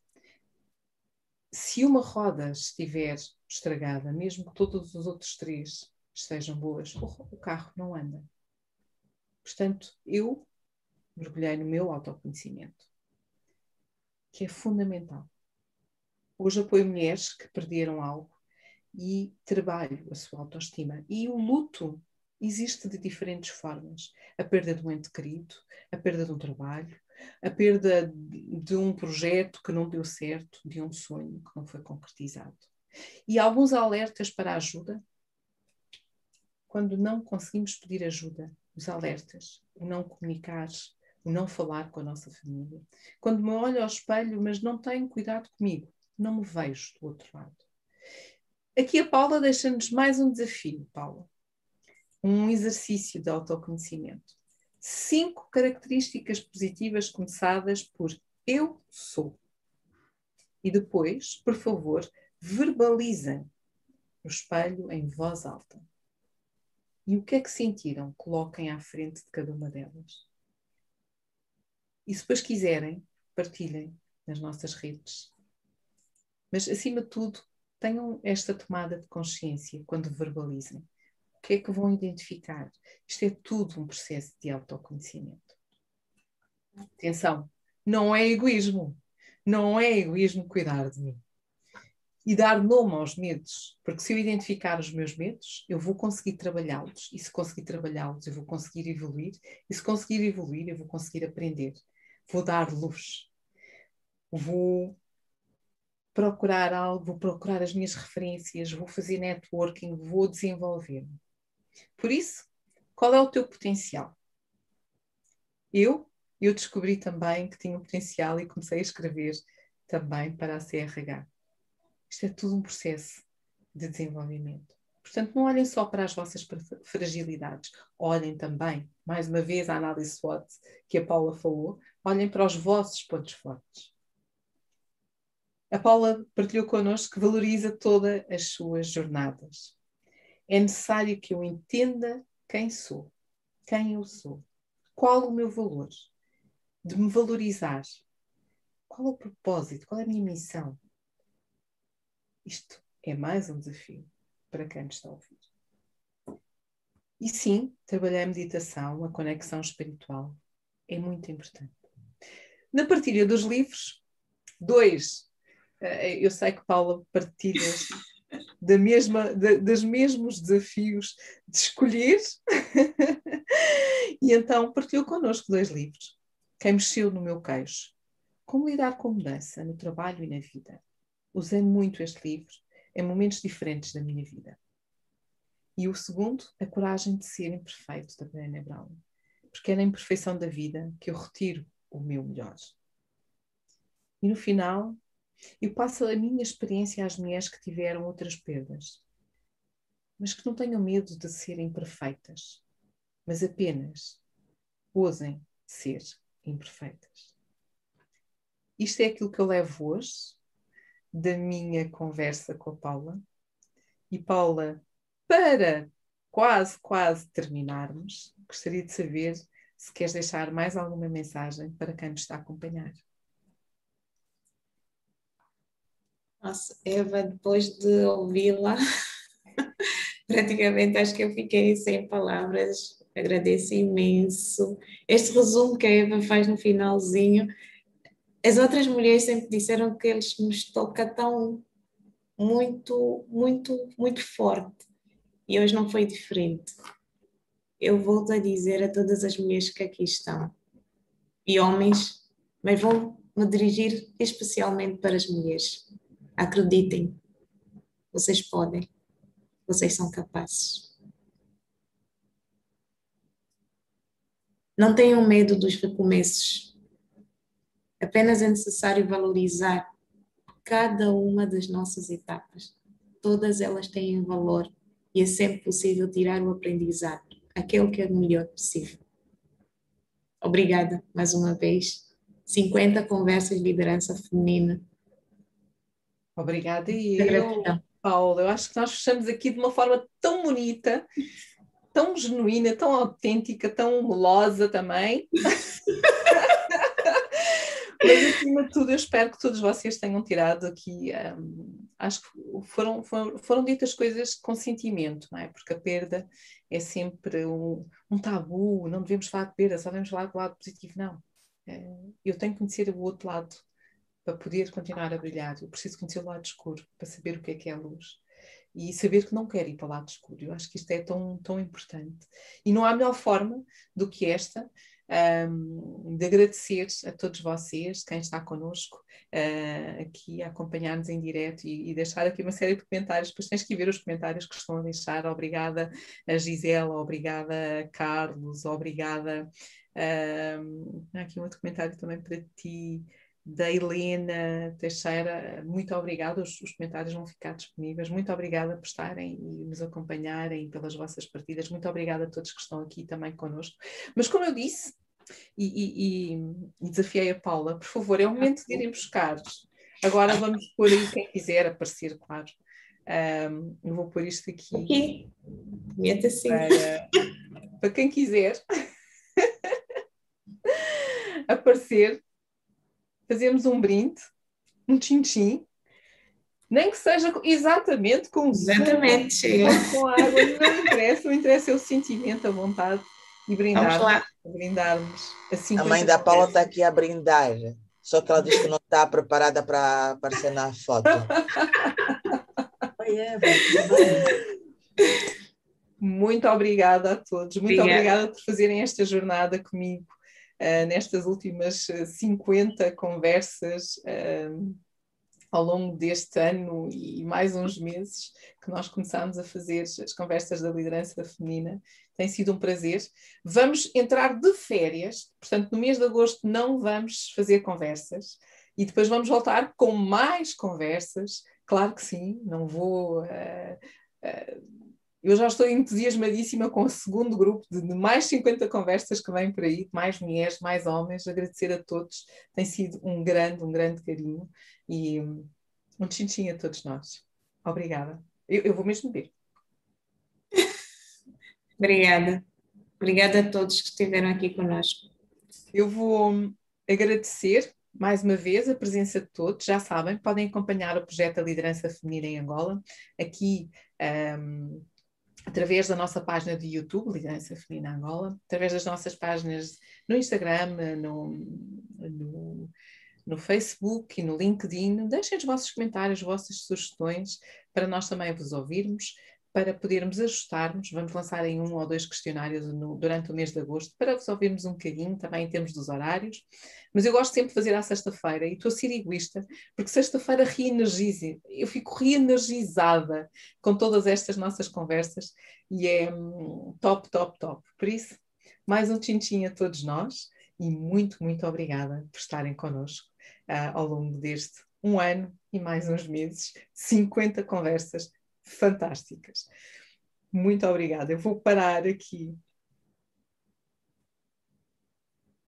Se uma roda estiver estragada, mesmo que todos os outros três estejam boas, o carro não anda. Portanto, eu mergulhei no meu autoconhecimento, que é fundamental. Hoje apoio mulheres que perderam algo e trabalho a sua autoestima. E o luto existe de diferentes formas. A perda de um ente querido, a perda de um trabalho, a perda de um projeto que não deu certo, de um sonho que não foi concretizado. E alguns alertas para ajuda, quando não conseguimos pedir ajuda, os alertas, o não comunicar, o não falar com a nossa família. Quando me olho ao espelho, mas não tenho cuidado comigo, não me vejo do outro lado. Aqui a Paula deixa-nos mais um desafio, Paula. Um exercício de autoconhecimento. Cinco características positivas começadas por eu sou. E depois, por favor, verbalizem no espelho em voz alta. E o que é que sentiram? Coloquem à frente de cada uma delas. E se depois quiserem, partilhem nas nossas redes. Mas, acima de tudo, tenham esta tomada de consciência quando verbalizem. O que é que vão identificar? Isto é tudo um processo de autoconhecimento. Atenção, não é egoísmo. Não é egoísmo cuidar de mim e dar nome aos medos, porque se eu identificar os meus medos, eu vou conseguir trabalhá-los, e se conseguir trabalhá-los, eu vou conseguir evoluir, e se conseguir evoluir, eu vou conseguir aprender, vou dar luz, vou procurar algo, vou procurar as minhas referências, vou fazer networking, vou desenvolver-me. Por isso, qual é o teu potencial? Eu, eu descobri também que tinha um potencial e comecei a escrever também para a CRH. Isto é tudo um processo de desenvolvimento. Portanto, não olhem só para as vossas fragilidades, olhem também, mais uma vez, a análise SWOT que a Paula falou, olhem para os vossos pontos fortes. A Paula partilhou connosco que valoriza todas as suas jornadas. É necessário que eu entenda quem sou, quem eu sou, qual o meu valor, de me valorizar, qual é o propósito, qual é a minha missão, isto é mais um desafio para quem está a ouvir. E sim, trabalhar a meditação, a conexão espiritual é muito importante. Na partilha dos livros, dois, eh, eu sei que Paula partilha da mesma, da, dos mesmos desafios de escolher, e então partilhou connosco dois livros. Quem mexeu no meu queixo? Como lidar com mudança no trabalho e na vida? usei muito este livro em momentos diferentes da minha vida. E o segundo, A Coragem de Ser Imperfeito, da Brené Brown. Porque é na imperfeição da vida que eu retiro o meu melhor. E no final, eu passo a minha experiência às mulheres que tiveram outras perdas, mas que não tenham medo de serem perfeitas, mas apenas ousem ser imperfeitas. Isto é aquilo que eu levo hoje da minha conversa com a Paula. E Paula, para quase, quase terminarmos, gostaria de saber se queres deixar mais alguma mensagem para quem nos está a acompanhar. Nossa, Eva, depois de ouvi-la, praticamente acho que eu fiquei sem palavras. Agradeço imenso. Este resumo que a Eva faz no finalzinho as outras mulheres sempre disseram que eles nos toca tão muito, muito, muito forte. E hoje não foi diferente. Eu volto a dizer a todas as mulheres que aqui estão, e homens, mas vou me dirigir especialmente para as mulheres. Acreditem, vocês podem, vocês são capazes. Não tenham medo dos recomeços Apenas é necessário valorizar cada uma das nossas etapas. Todas elas têm valor e é sempre possível tirar o aprendizado, aquele que é o melhor possível. Obrigada mais uma vez. 50 conversas de liderança feminina. Obrigada e eu, Paulo, eu acho que nós fechamos aqui de uma forma tão bonita, tão genuína, tão autêntica, tão melosa também. Mas acima de tudo, eu espero que todos vocês tenham tirado aqui. Um, acho que foram, foram, foram ditas coisas com sentimento, não é? Porque a perda é sempre um, um tabu, não devemos falar de perda, só devemos falar do lado positivo. Não. É, eu tenho que conhecer o outro lado para poder continuar a brilhar. Eu preciso conhecer o lado escuro para saber o que é que é a luz e saber que não quero ir para o lado escuro. Eu acho que isto é tão, tão importante. E não há melhor forma do que esta um, de agradecer a todos vocês, quem está connosco uh, aqui a acompanhar-nos em direto e, e, deixar aqui uma série de comentários, depois tens que ver os comentários que estão a deixar, obrigada a Gisela, obrigada a Carlos, obrigada, um, há aqui um outro comentário também para ti, da Helena Teixeira, muito obrigada. Os, os, comentários vão ficar disponíveis. Muito obrigada por estarem e nos acompanharem pelas vossas partidas. Muito obrigada a todos que estão aqui também connosco. Mas como eu disse, e, e, e desafiei a Paula, por favor, é o momento de irem buscar. Agora vamos pôr aí quem quiser aparecer, claro. Um, eu vou pôr isto aqui. Aqui. Meta assim. Para, para quem quiser aparecer, fazemos um brinde, um tchim-tchim, nem que seja exatamente com Exatamente, chega. Com água, não interessa, o interessa é o sentimento, a vontade e brindar, brindarmos. Assim a mãe da Paula está aqui a brindar, só que ela diz que não está preparada para aparecer na foto. Muito obrigada a todos, muito obrigada, obrigada por fazerem esta jornada comigo uh, nestas últimas 50 conversas. Uh, ao longo deste ano e mais uns meses que nós começámos a fazer as conversas da liderança feminina. Tem sido um prazer. Vamos entrar de férias, portanto, no mês de agosto não vamos fazer conversas e depois vamos voltar com mais conversas. Claro que sim, não vou. Uh, eu já estou entusiasmadíssima com o segundo grupo de mais 50 conversas que vêm por aí, mais mulheres, mais homens. Agradecer a todos, tem sido um grande, um grande carinho e um tchim a todos nós. Obrigada. Eu, eu vou mesmo ver. Obrigada. Obrigada a todos que estiveram aqui conosco. Eu vou agradecer mais uma vez a presença de todos. Já sabem, podem acompanhar o projeto da Liderança Feminina em Angola. Aqui um, através da nossa página de YouTube, Liderança Feminina Angola, através das nossas páginas no Instagram, no, no, no, Facebook e no LinkedIn. Deixem os vossos comentários, as vossas sugestões, para nós também vos ouvirmos para podermos ajustarmos. Vamos lançar em um ou dois questionários no, durante o mês de agosto para vos ouvirmos um bocadinho também em termos dos horários. Mas eu gosto sempre de fazer à sexta-feira e estou a ser egoísta, porque sexta-feira reenergiza, eu fico reenergizada com todas estas nossas conversas e é hum, top, top, top. Por isso, mais um tchim a todos nós e muito, muito obrigada por estarem connosco uh, ao longo deste um ano e mais uns meses, 50 conversas fantásticas. Muito obrigada. Eu vou parar aqui